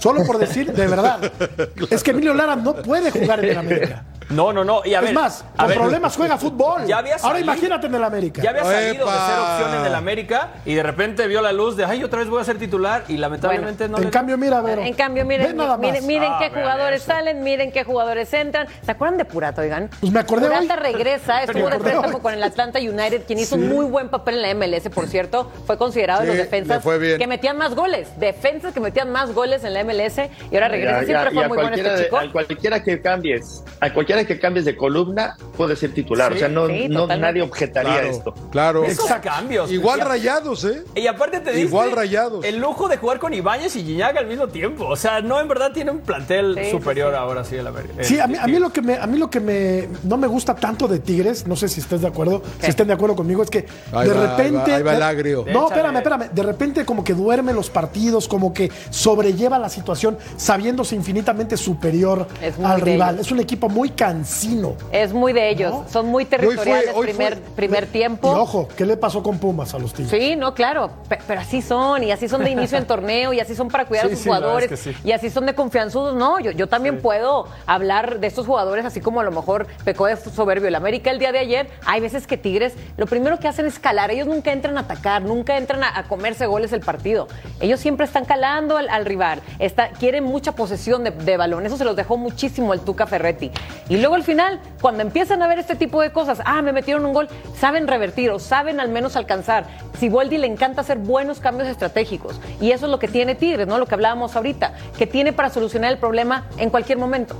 solo por decir de verdad. Es que Emilio Lara no puede jugar en el América. No, no, no. Y a es ver, más, a con ver, problemas juega fútbol. Ya había Ahora salido. imagínate en el América. Ya había salido de ser opción en el América y de repente vio la luz de, ay, otra vez voy a ser titular y lamentablemente no en le- cambio, mira, Vero. En cambio, miren, nada más. miren, miren Ah, qué jugadores eso. salen, miren qué jugadores entran. ¿Se acuerdan de Purato, oigan? Pues me acordé Purata hoy. regresa, estuvo de préstamo con el Atlanta United, quien hizo un muy buen papel en la MLS, por cierto. Fue considerado de Sí, los defensas le fue bien. que metían más goles. Defensas que metían más goles en la MLS y ahora regresa. Ya, Siempre fue muy bueno cualquiera, este de- chico. a cualquiera que cambies, a cualquiera que cambies de columna puede ser titular. Sí, o sea, no, sí, no totalmente. nadie objetaría Claro, esto. claro. Esos cambios. Igual Y rayados, ¿eh? Y aparte te diste Igual Rayados. el lujo de jugar con Ibáñez y Gignac al mismo tiempo. O sea, no, en verdad tiene un plantel Sí, superior sí. ahora sí el América. Sí, a mí, a mí lo que me, a mí lo que me no me gusta tanto de Tigres, no sé si estés de acuerdo, si estén de acuerdo conmigo, es que Ahí de va, ahí repente. va, ahí va el de- agrio. No, Échale. espérame, espérame. De repente como que duerme los partidos, como que sobrelleva la situación, sabiéndose infinitamente superior al rival. Es un equipo muy cansino. Es muy de ellos. ¿no? Son muy fue- territoriales primer, fue- primer tiempo. Y ojo, ¿qué le pasó con Pumas a los Tigres? Sí, no, claro, pe- pero así son, y así son de inicio en torneo, y así son para cuidar Sí, a sus sí, jugadores, verdad es que sí. y así son de confianzudos. No, yo, yo también puedo hablar de estos jugadores, así como a lo mejor pecó de soberbio el América el día de ayer. Hay veces que Tigres lo primero que hacen es calar, ellos nunca entran a atacar, nunca entran a, a comerse goles el partido. Ellos siempre están calando al, al rival, está, quieren mucha posesión de, de balón, eso se los dejó muchísimo el Tuca Ferretti. Y luego al final, cuando empiezan a ver este tipo de cosas, ah, me metieron un gol, saben revertir o saben al menos alcanzar. Siboldi le encanta hacer buenos cambios estratégicos y eso es lo que tiene Tigres, ¿no? Lo que hablábamos ahorita, que tiene para solucionar el problema en cualquier momento.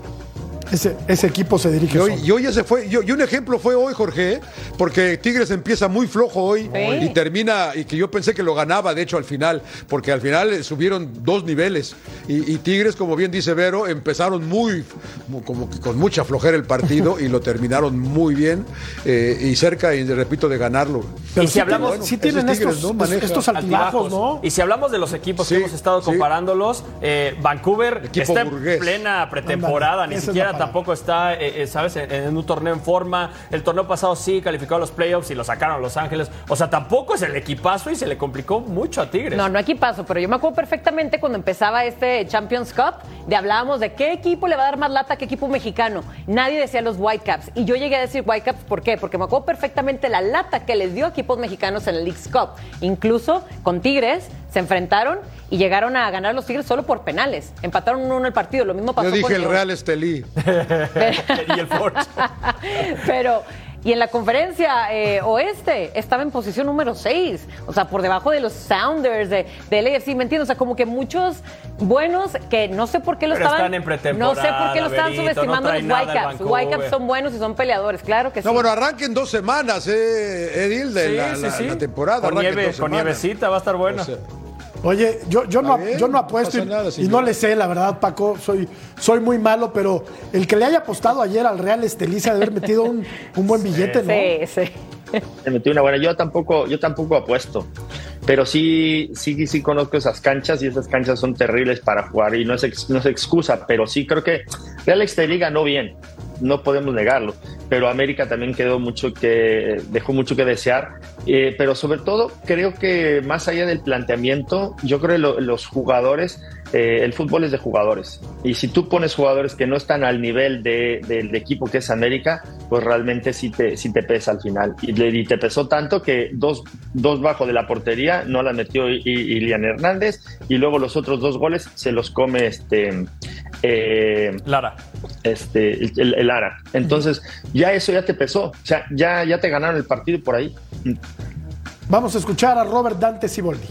Ese, ese equipo se dirige Y hoy, solo. y hoy ese fue, y, y un ejemplo fue hoy, Jorge, porque Tigres empieza muy flojo hoy Sí. y termina, y que yo pensé que lo ganaba, de hecho, al final, porque al final eh, subieron dos niveles. Y, y Tigres, como bien dice Vero, empezaron muy, mu- como que con mucha flojera el partido y lo terminaron muy bien eh, y cerca, y repito, de ganarlo. Pero y si sí hablamos- sí ese tienen Tigres, estos, ¿no? Maneja estos altibajos, ¿no? Y si hablamos de los equipos Sí, que hemos estado sí. comparándolos, eh, Vancouver Equipo está en plena pretemporada, ni siquiera tampoco está, eh, eh, ¿sabes?, en, un torneo en forma. El torneo pasado sí calificó a los playoffs y lo sacaron a Los Ángeles. O sea, tampoco es el equipazo y se le complicó mucho a Tigres. No, no equipazo, pero yo me acuerdo perfectamente cuando empezaba este Champions Cup, de hablábamos de qué equipo le va a dar más lata a qué equipo mexicano. Nadie decía los Whitecaps. Y yo llegué a decir Whitecaps, ¿por qué? Porque me acuerdo perfectamente la lata que les dio a equipos mexicanos en el Leagues Cup. Incluso con Tigres se enfrentaron y llegaron a ganar los Tigres solo por penales. Empataron uno en el partido. Lo mismo pasó Yo dije con el León. Real Estelí. y el Forge. Pero, y en la conferencia eh, oeste estaba en posición número 6, o sea, por debajo de los Sounders, de, del AFC, ¿me entiendes? O sea, como que muchos buenos que no sé por qué lo Pero estaban. están en pretemporada, No sé por qué lo estaban subestimando no los Whitecaps. Vancouver. Whitecaps son buenos y son peleadores, claro que sí. No, bueno, arranquen dos semanas, ¿eh, Edil? De Sí, la, sí, la- sí. la temporada. Con, nieve, dos con semanas. nievecita va a estar buena. O sea, Oye, yo, yo, no, Está bien, yo no no apuesto y, nada, y señor. no le sé, la verdad, Paco, soy, soy muy malo, pero el que le haya apostado ayer al Real Esteliza de haber metido un, un buen billete, ¿no? Sí, sí. Se metió una buena. Yo tampoco, yo tampoco apuesto, pero sí, sí, sí conozco esas canchas y esas canchas son terribles para jugar y no es, ex- no es excusa, pero sí creo que Real Estelí ganó bien, no podemos negarlo, pero América también quedó mucho que dejó mucho que desear, eh, pero sobre todo creo que más allá del planteamiento, yo creo que lo- los jugadores eh, el fútbol es de jugadores. Y si tú pones jugadores que no están al nivel de- del equipo que es América, pues realmente sí te, sí te pesa al final. Y, le- y te pesó tanto que dos, dos bajo de la portería no la metió Ilian Hernández y luego los otros dos goles se los come este. eh, Lara. este, el, el- el Ara. Entonces, ya eso ya te pesó. O sea, ya, ya te ganaron el partido por ahí. Vamos a escuchar a Robert Dante Siboldi.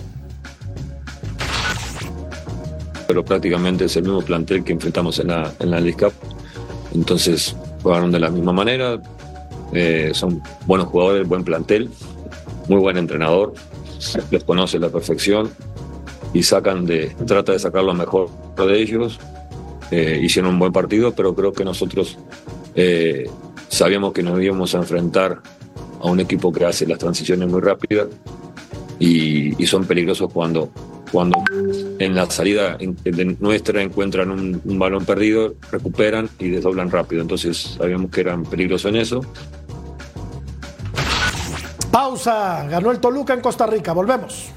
Pero prácticamente es el mismo plantel que enfrentamos en la, en la League Cup. Entonces jugaron de la misma manera, eh, son buenos jugadores, buen plantel, muy buen entrenador, los conoce la perfección y sacan de, trata de sacar lo mejor de ellos. Eh, hicieron un buen partido, pero creo que nosotros eh, sabíamos que nos íbamos a enfrentar a un equipo que hace las transiciones muy rápidas y son peligrosos cuando, cuando en la salida de nuestra encuentran un, un balón perdido, recuperan y desdoblan rápido. Entonces sabíamos que eran peligrosos en eso. Pausa. Ganó el Toluca en Costa Rica. Volvemos.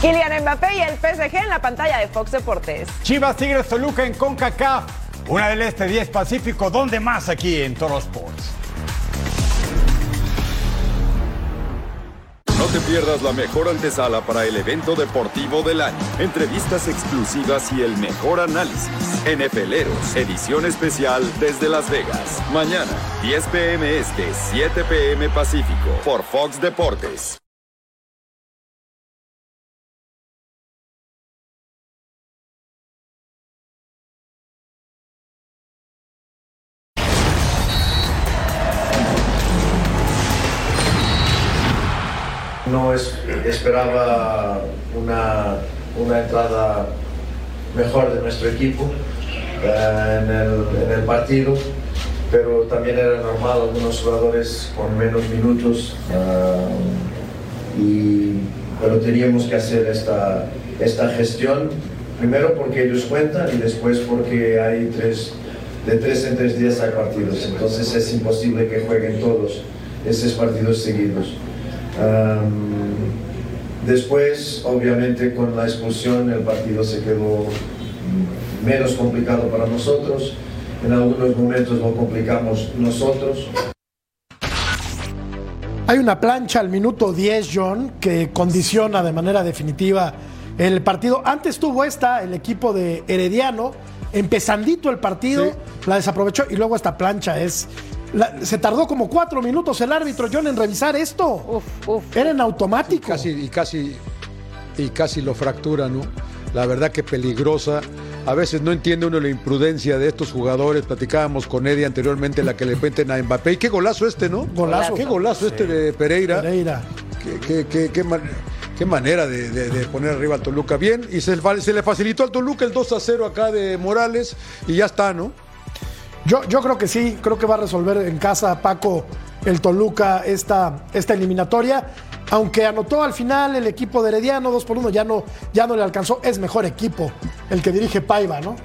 Kylian Mbappé y el PSG en la pantalla de Fox Deportes. Chivas Tigres Toluca en CONCACAF, una del Este 10 Pacífico, ¿dónde más aquí en Toro Sports? No te pierdas la mejor antesala para el evento deportivo del año. Entrevistas exclusivas y el mejor análisis. NFLeros, edición especial desde Las Vegas. Mañana, 10 pm este, 7 pm Pacífico, por Fox Deportes. Esperaba una, una entrada mejor de nuestro equipo eh, en, el, en el partido, pero también era normal algunos jugadores con menos minutos, eh, y, pero teníamos que hacer esta, esta gestión, primero porque ellos cuentan y después porque hay tres, de tres en tres días hay partidos, entonces es imposible que jueguen todos esos partidos seguidos. Después, obviamente, con la expulsión el partido se quedó menos complicado para nosotros. En algunos momentos lo complicamos nosotros. Hay una plancha al minuto 10, John, que condiciona de manera definitiva el partido. Antes tuvo esta, el equipo de Herediano, empezandito el partido, la desaprovechó y luego esta plancha es La- se tardó como cuatro minutos el árbitro, John, en revisar esto. Era en automático. Casi, y casi, y casi lo fractura, ¿no? La verdad que peligrosa. A veces no entiende uno la imprudencia de estos jugadores. Platicábamos con Eddie anteriormente la que le meten a Mbappé. Y qué golazo este, ¿no? Golazo. Qué golazo este de Pereira. Pereira. Qué, qué- qué- qué man- qué manera de, de- de poner arriba al Toluca. Bien, y se le facilitó al Toluca el 2 a 0 acá de Morales. Y ya está, ¿no? Yo, yo creo que sí, creo que va a resolver en casa Paco el Toluca esta, esta eliminatoria. Aunque anotó al final el equipo de Herediano 2 por 1, ya no, ya no le alcanzó. Es mejor equipo el que dirige Paiva, ¿no?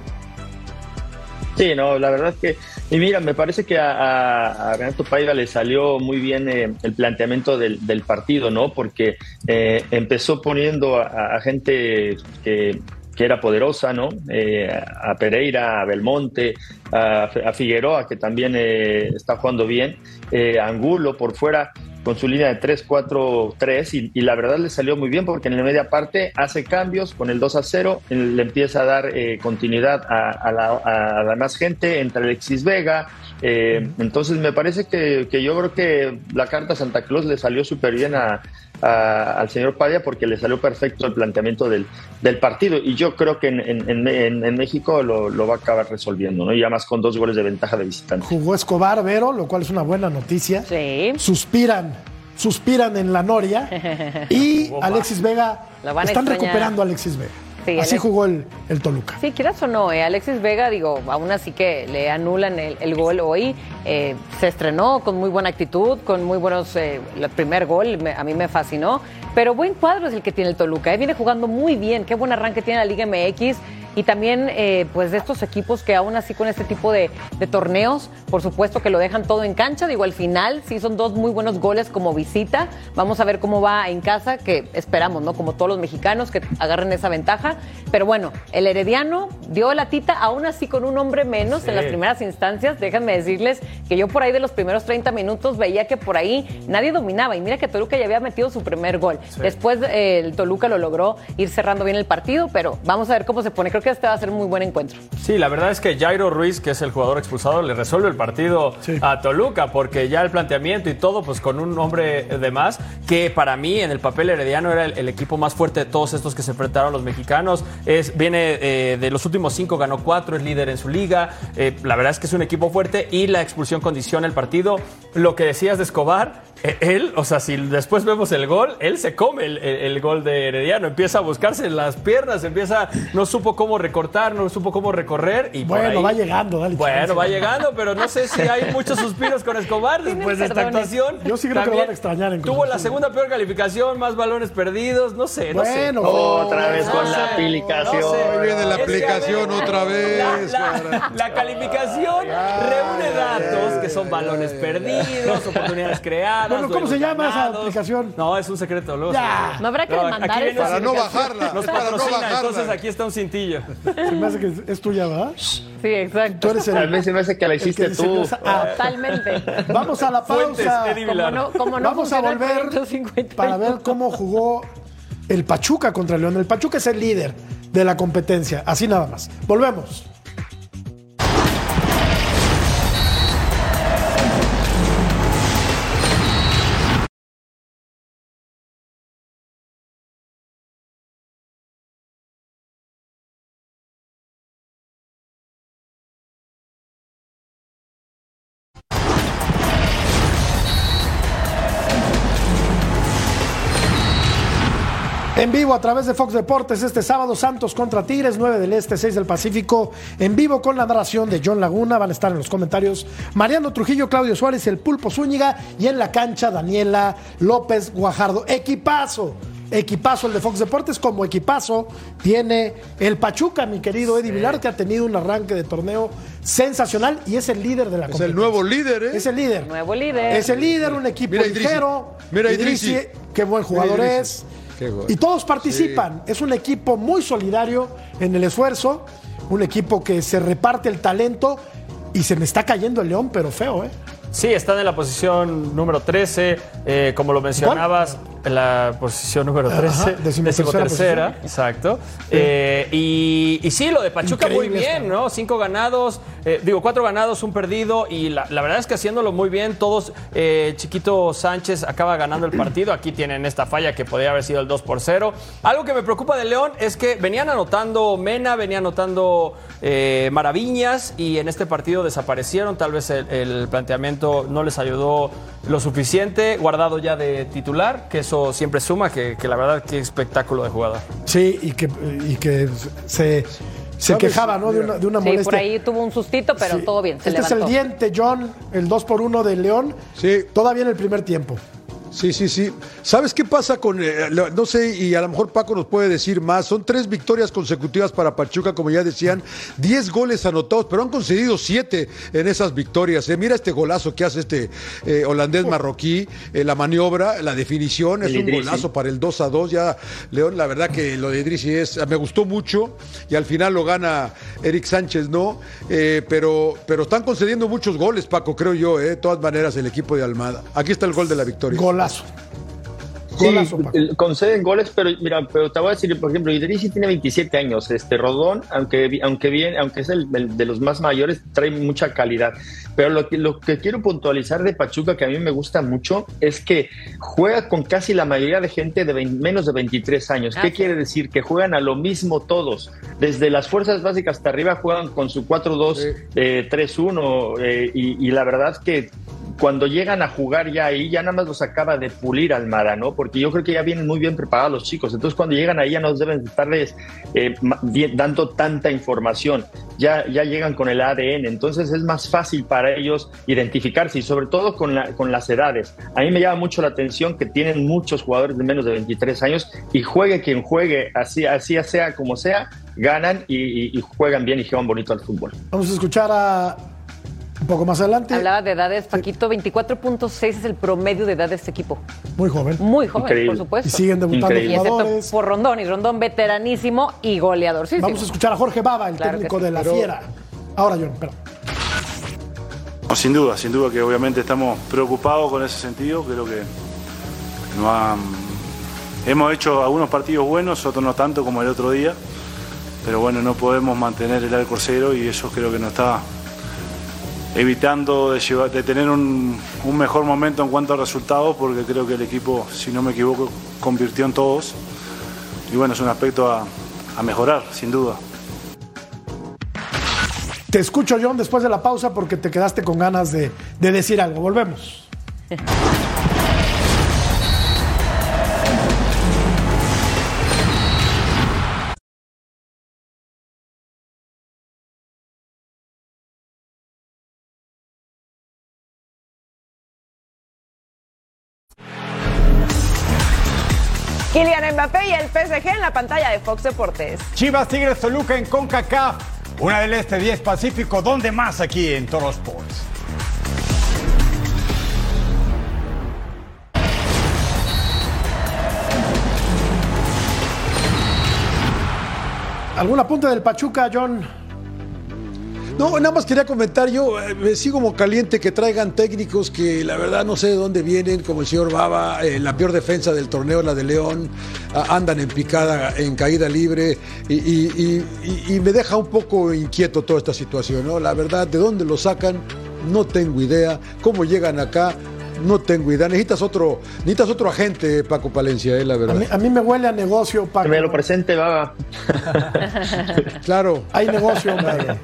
Sí, no, la verdad es que, y mira, me parece que a, a- Renato Paiva le salió muy bien eh, el planteamiento del, partido, ¿no? Porque eh, empezó poniendo a gente que, que era poderosa, ¿no? Eh, a Pereira, a Belmonte, a, Figueroa, que también eh, está jugando bien, eh, a Angulo por fuera con su línea de 3-4-3 y, y la verdad le salió muy bien porque en la media parte hace cambios con el 2 a 0, él le empieza a dar eh, continuidad a, a la, a la más gente, entre Alexis Vega, entonces me parece que, que yo creo que la carta Santa Claus le salió súper bien a, a- al señor Padilla porque le salió perfecto el planteamiento del, del partido y yo creo que en, en- en- México lo, lo va a acabar resolviendo, ¿no? Y además con dos goles de ventaja de visitante. Jugó Escobar Vero, lo cual es una buena noticia. Sí. Suspiran, suspiran en la Noria. Y Alexis Vega, Lo van a están extrañar. recuperando a Alexis Vega. Sí, Así Alex- jugó el, el Toluca. Sí, quieras o no, eh, Alexis Vega, digo, aún así que le anulan el, el gol hoy, eh, se estrenó con muy buena actitud, con muy buenos, eh, el primer gol me- a mí me fascinó, pero buen cuadro es el que tiene el Toluca, eh, viene jugando muy bien, qué buen arranque tiene la Liga MX y también eh, pues de estos equipos que aún así con este tipo de, de torneos, por supuesto que lo dejan todo en cancha, digo, al final sí son dos muy buenos goles como visita, vamos a ver cómo va en casa, que esperamos, ¿no? Como todos los mexicanos que agarren esa ventaja, pero bueno, el Herediano dio la tita, aún así con un hombre menos en las primeras instancias. Déjenme decirles que yo por ahí de los primeros 30 minutos veía que por ahí nadie dominaba. Y mira que Toluca ya había metido su primer gol. Después eh, el Toluca lo logró ir cerrando bien el partido, pero vamos a ver cómo se pone. Creo que este va a ser un muy buen encuentro. Sí, la verdad es que Jairo Ruiz, que es el jugador expulsado, le resuelve el partido a Toluca, porque ya el planteamiento y todo, pues con un hombre de más, que para mí en el papel herediano era el, el equipo más fuerte de todos estos que se enfrentaron los mexicanos. Es, viene eh, de los últimos cinco, ganó cuatro, es líder en su liga. Eh, la verdad es que es un equipo fuerte y la expulsión condiciona el partido. Lo que decías de Escobar, él, o sea, si después vemos el gol, él se come el, el- el gol de Herediano, empieza a buscarse en las piernas, empieza, no supo cómo recortar, no supo cómo recorrer y por Bueno, ahí- va llegando, dale Bueno, chance. va llegando, pero no sé si hay muchos suspiros con Escobar después de esta actuación. Yo sí creo que lo van a extrañar en Tuvo la segunda peor calificación, más balones perdidos, no sé, no sé. Bueno, Otra vez No con sé, la aplicación. no sé. Viene la aplicación ver, otra vez, La, la- cara. la calificación reúne datos que son balones perdidos, oportunidades creadas. Bueno, ¿cómo se llama esa aplicación? No, es un secreto. luego Ya. se- No habrá que demandar esa Para no bajarla, Nos para no bajarla. entonces aquí está un cintillo. se me hace que es tuya, ¿verdad? Sí, exacto. Tú eres el. A mí se me hace que la el que hiciste tú. ah, Totalmente. Vamos a la Fuentes, pausa. Eddie Como no, como no Vamos a volver proyecto 51. para ver cómo jugó el Pachuca contra el León. El Pachuca es el líder de la competencia, así nada más. Volvemos. Vivo a través de Fox Deportes este sábado Santos contra Tigres, 9 del Este, 6 del Pacífico. En vivo con la narración de John Laguna. Van a estar en los comentarios Mariano Trujillo, Claudio Suárez, el Pulpo Zúñiga y en la cancha Daniela López Guajardo. Equipazo. Equipazo el de Fox Deportes, como equipazo tiene el Pachuca, mi querido Eddie Vilar, que ha tenido un arranque de torneo sensacional y es el líder de la Es el nuevo líder, ¿eh? Es el líder. Nuevo líder. Es el líder, un equipo Mira, Idrisi. ligero. Mira, Idrisi. qué buen jugador Mira, es. Y todos participan. Es un equipo muy solidario en el esfuerzo, un equipo que se reparte el talento y se me está cayendo el león, pero feo, ¿eh? Sí, están en la posición número 13, eh, como lo mencionabas. en la posición número Ajá, 13, decimotercera exacto. Eh, y, y sí, lo de Pachuca muy bien. ¿no? Cinco ganados, eh, digo, cuatro ganados, un perdido, y la, la verdad es que haciéndolo muy bien, todos, eh, Chiquito Sánchez acaba ganando el partido, aquí tienen esta falla que podría haber sido el 2 por 0. Algo que me preocupa de León es que venían anotando Mena, venía anotando eh, Maraviñas, y en este partido desaparecieron, tal vez el, el planteamiento no les ayudó lo suficiente, guardado ya de titular, que eso siempre suma, que, que la verdad qué espectáculo de jugador. Sí, y que, y que se, se quejaba ¿no? de, una, de una Sí, molestia. por ahí tuvo un sustito, pero Sí. todo bien, se este es el levantó. diente, John, el 2 por 1 de León. Sí. Todavía en el primer tiempo. Sí, sí, sí. ¿Sabes qué pasa con, eh, no sé, y a lo mejor Paco nos puede decir más, son tres victorias consecutivas para Pachuca, como ya decían, diez goles anotados, pero han concedido siete en esas victorias. eh. Mira este golazo que hace este eh, holandés marroquí, eh, la maniobra, la definición, es El un Idrissi. golazo para el 2 a 2. Ya, León, la verdad que lo de Idrissi es, me gustó mucho y al final lo gana Eric Sánchez, ¿no? Eh, pero, pero están concediendo muchos goles, Paco, creo yo, eh, de todas maneras, el equipo de Almada. Aquí está el gol de la victoria. Golazo. Conceden goles, pero mira, pero te voy a decir, por ejemplo, Idrissi tiene 27 años, este Rodón, aunque aunque bien, aunque es el, el de los más mayores, trae mucha calidad. Pero lo que, lo que quiero puntualizar de Pachuca, que a mí me gusta mucho, es que juega con casi la mayoría de gente de menos de 23 años. Ah, ¿Qué sí. quiere decir? Que juegan a lo mismo todos. Desde las fuerzas básicas hasta arriba juegan con su 4-2, eh, 3-1, eh, y, y la verdad que cuando llegan a jugar ya ahí, ya nada más los acaba de pulir Almada, ¿no? Porque yo creo que ya vienen muy bien preparados los chicos. Entonces, cuando llegan ahí, ya no deben estarles eh, dando tanta información. Ya, ya llegan con el ADN. Entonces, es más fácil para ellos identificarse y, sobre todo, con, la- con las edades. A mí me llama mucho la atención que tienen muchos jugadores de menos de 23 años y juegue quien juegue, así, así sea como sea, ganan y, y- y juegan bien y juegan bonito al fútbol. Vamos a escuchar a. Un poco más adelante. Hablaba de edades, Paquito, 24.6 es el promedio de edad de este equipo. Muy joven. Muy joven, Increíble. por supuesto. Y siguen debutando Increíble. Y excepto jugadores. por Rondón, y Rondón veteranísimo y goleadorcísimo. Vamos a escuchar a Jorge Baba, el Claro técnico sí. de la Pero- Fiera. Ahora, John, perdón. No, sin duda, sin duda que obviamente estamos preocupados con ese sentido. Creo que no han- hemos hecho algunos partidos buenos, otros no tanto como el otro día. Pero bueno, no podemos mantener el arco cero y eso creo que nos está evitando de, llevar- de tener un, un mejor momento en cuanto a resultados, porque creo que el equipo, si no me equivoco, convirtió en todos. Y bueno, es un aspecto a, a mejorar, sin duda. Te escucho, John, después de la pausa porque te quedaste con ganas de, de decir algo. Volvemos. Mbappé y el PSG en la pantalla de Fox Deportes. Chivas Tigres Toluca en CONCACAF. Una del Este 10 Pacífico. ¿Dónde más aquí en Toro Sports? ¿Algún apunte del Pachuca, John? No, nada más quería comentar, yo eh, me sigo como caliente que traigan técnicos que la verdad no sé de dónde vienen, como el señor Baba, eh, la peor defensa del torneo, la de León, andan en picada, en caída libre, y- y me deja un poco inquieto toda esta situación, ¿no? La verdad, de dónde lo sacan, no tengo idea, cómo llegan acá, no tengo idea. Necesitas otro, necesitas otro agente, Paco Palencia, eh, la A verdad. mí, a mí me huele a negocio, Paco. Que me lo presente, Baba. Claro. Hay negocio, hombre.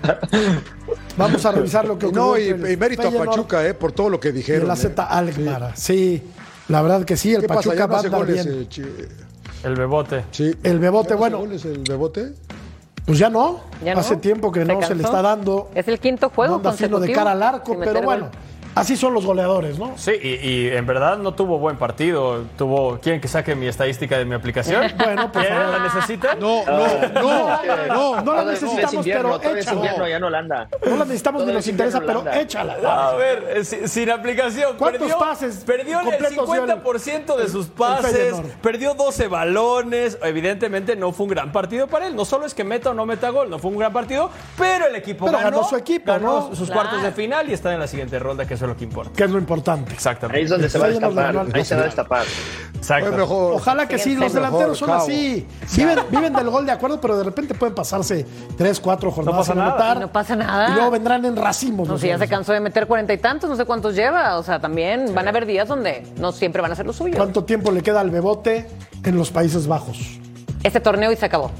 Vamos a revisar lo que No, y, y mérito a Pachuca, eh, por todo lo que y dijeron. la eh. Z Alkmaar. Sí, la verdad que sí, el ¿Qué pasa? Pachuca ¿Ya no va goles, bien. eh, El bebote. Sí. El Bebote, ¿Ya no bueno. goles el Bebote? Pues ya no. Ya no. Hace tiempo que Se no se le está dando. Es el quinto juego no anda fino de consecutivo cara al arco, pero bueno. gol. Así son los goleadores, ¿no? Sí, y, y en verdad no tuvo buen partido. Tuvo. ¿Quieren que saque mi estadística de mi aplicación? Bueno, favor. ¿La necesitan? No, no, no, no. No la es necesitamos, invierno, pero es échala. en Holanda. No la necesitamos ni nos es interesa, pero échala. A ver, eh, si- sin aplicación. ¿Cuántos perdió, pases Perdió el completos dio el- 50% de sus pases. Perdió 12 balones. Evidentemente no fue un gran partido para él. No solo es que meta o no meta gol, no fue un gran partido, pero el equipo Pero ganó. ganó su equipo, ganó ¿no? sus Claro. cuartos de final y está en la siguiente ronda, que eso es lo que importa. Que es lo importante. Exactamente. Ahí es donde se va a destapar. Ahí se va a destapar. Exacto. Ojalá que sí, los Mejor, delanteros son Cabo. así. Viven, viven del gol de acuerdo, pero de repente pueden pasarse tres, cuatro jornadas pasa sin nada. anotar. Y no pasa nada. Y luego vendrán en racimos. No los sé, ya se cansó de meter cuarenta y tantos, no sé cuántos lleva. O sea, también van a haber días donde no siempre van a ser los suyos. ¿Cuánto tiempo le queda al Bebote en los Países Bajos? Este torneo y se acabó.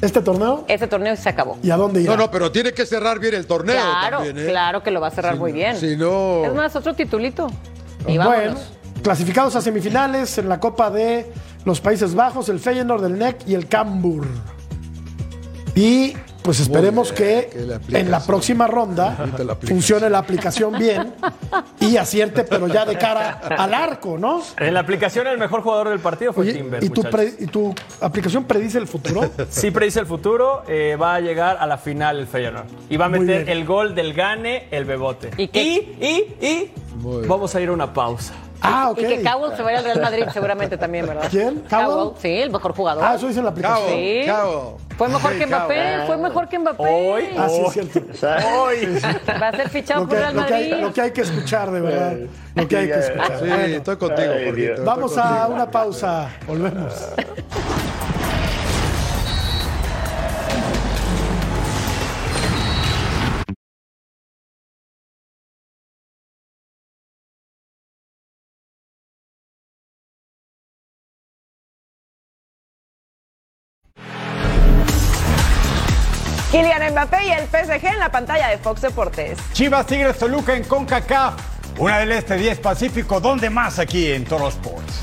¿Este torneo? Este torneo se acabó. ¿Y a dónde irá? No, no, pero tiene que cerrar bien el torneo Claro, también, ¿eh? claro que lo va a cerrar muy bien. Si no. Es más, otro titulito. Y Bueno, vámonos. clasificados a semifinales en la Copa de los Países Bajos, el Feyenoord, el NEC y el Cambur. Y pues esperemos bien, que, en la próxima ronda la funcione la aplicación bien y acierte, pero ya de cara al arco, ¿no? En la aplicación el mejor jugador del partido fue Oye, Timber. ¿y tu, muchachos. pre- ¿y tu aplicación predice el futuro? Sí predice el futuro, eh, va a llegar a la final el Feyenoord. Y va a meter el gol del Gane, el Bebote. ¿Y Y, qué? y, y, vamos a ir a una pausa. Ah, ok. Y que Cowell se vaya al Real Madrid seguramente también, ¿verdad? ¿Quién? ¿Cowell? Sí, el mejor jugador. Ah, eso dice en la aplicación. Cabo, Sí. Cabo. Fue mejor que Mbappé, fue mejor que Mbappé. Hoy, Ah, sí, hoy. es cierto. Hoy. Va a ser fichado por Real lo que Madrid. hay, lo que hay que escuchar, de verdad. Lo que hay que escuchar. Sí, estoy contigo, Ay, Jorgito, vamos a una pausa. Volvemos. Kylian Mbappé y el PSG en la pantalla de Fox Deportes. Chivas Tigres Toluca en CONCACAF. Una del Este 10 Pacífico. ¿Dónde más aquí en Toro Sports?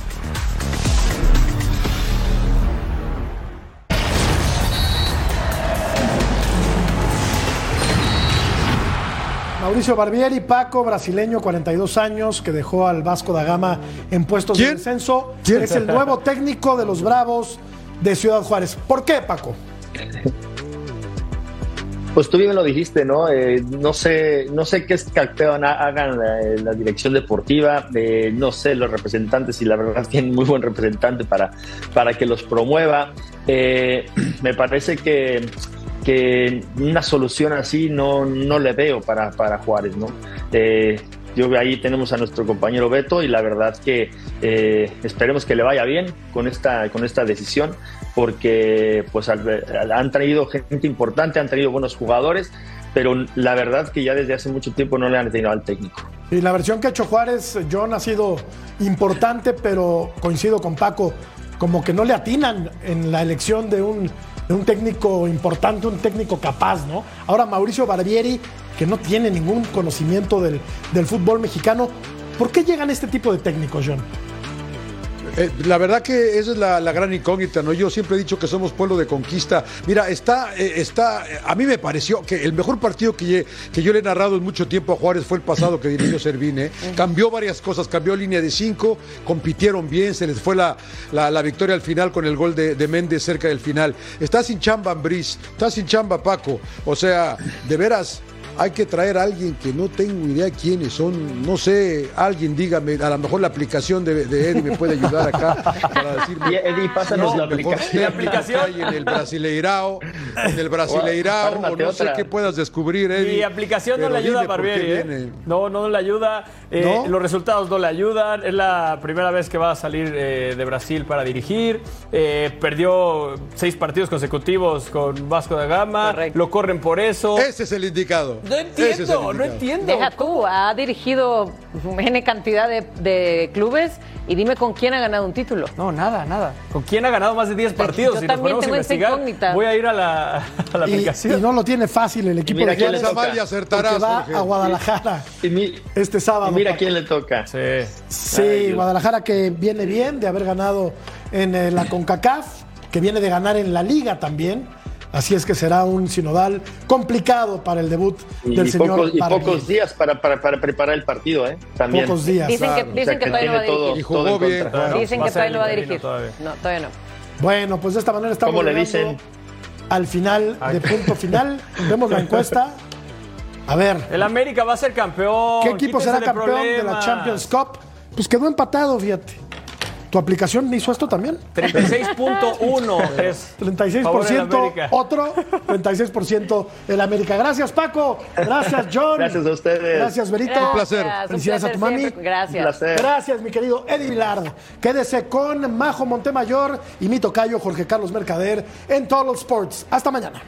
Mauricio Barbieri, Paco, brasileño, 42 años, que dejó al Vasco da Gama en puestos de ¿Quién? descenso. ¿Quién? Es el nuevo técnico de los Bravos de Ciudad Juárez. ¿Por qué, Paco? Pues tú bien lo dijiste, ¿no? Eh, no sé, no sé qué escalpeo ha- hagan la, la dirección deportiva, eh, no sé los representantes y la verdad tienen muy buen representante para, para que los promueva. Eh, me parece que, que una solución así no, no le veo para, para Juárez, ¿no? Eh, yo ahí tenemos a nuestro compañero Beto y la verdad que eh, esperemos que le vaya bien con esta, con esta decisión porque pues han traído gente importante, han traído buenos jugadores, pero la verdad que ya desde hace mucho tiempo no le han tenido al técnico. Y la versión que ha hecho Juárez, John, ha sido importante, pero coincido con Paco, como que no le atinan en la elección de un, de un técnico importante, un técnico capaz, ¿no? Ahora Mauricio Barbieri, que no tiene ningún conocimiento del, del fútbol mexicano, ¿por qué llegan este tipo de técnicos, John? Eh, la verdad que esa es la, la gran incógnita, ¿no? Yo siempre he dicho que somos pueblo de conquista. Mira, está, eh, está, eh, a mí me pareció que el mejor partido que, que yo le he narrado en mucho tiempo a Juárez fue el pasado que dirigió Servine. Cambió varias cosas, cambió línea de cinco, compitieron bien, se les fue la, la- la victoria al final con el gol de, de Méndez cerca del final. Está sin chamba Ambriz, está sin chamba Paco. O sea, de veras, hay que traer a alguien que no tengo idea quiénes son, no sé, alguien dígame, a lo mejor la aplicación de, de Eddie me puede ayudar acá para decirme. Y, Eddie, pásanos quién la mejor aplicación. La aplicación. en el Brasileirao, en el Brasileirao, o no sé otra. qué puedas descubrir, Eddie. Mi aplicación no le ayuda a Barbieri. ¿eh? No, no le ayuda. Eh, ¿No? Los resultados no le ayudan. Es la primera vez que va a salir eh, de Brasil para dirigir. Eh, perdió seis partidos consecutivos con Vasco da Gama. Correcto. Lo corren por eso. Ese es el indicado. No entiendo, no entiendo. Deja tú, ha dirigido N cantidad de, de clubes y dime con quién ha ganado un título. No, nada, nada. ¿Con quién ha ganado más de 10 Pues, partidos? yo si también tengo esa incógnita. voy a ir a la, a la Y, aplicación. y no lo tiene fácil el equipo mira de quién. Mal y acertarás, va Jorge. a Guadalajara Y, mi- este sábado. y mira Paco. quién le toca. Sí. Sí, Ay, Dios. Guadalajara que viene bien de haber ganado en eh, la CONCACAF, que viene de ganar en la Liga también. Así es que será un sinodal complicado para el debut Y, del señor pocos, y pocos días para, para, para preparar el partido, ¿eh? También. Pocos días. Dicen que, dicen O sea, que todavía no va a dirigir. Y jugó todo bien, contra. Dicen que todavía no va a dirigir. todavía. No, todavía no. Bueno, pues de esta manera estamos ¿Cómo le dicen? al final de punto final. Vemos la encuesta. A ver, El América va a ser campeón. ¿qué equipo será campeón de la. Champions Cup? Pues quedó empatado, fíjate. ¿Tu aplicación hizo esto también? 36.1 es. favor del 36% América. otro, 36% el América. Gracias, Paco. Gracias, John. Gracias a ustedes. Gracias, Berito. Gracias, Un placer. un Felicidades a tu mami. siempre. Gracias. Un placer. Gracias, mi querido Eddie Vilard. Quédese con Majo Montemayor y mi tocayo Jorge Carlos Mercader en Total Sports. Hasta mañana.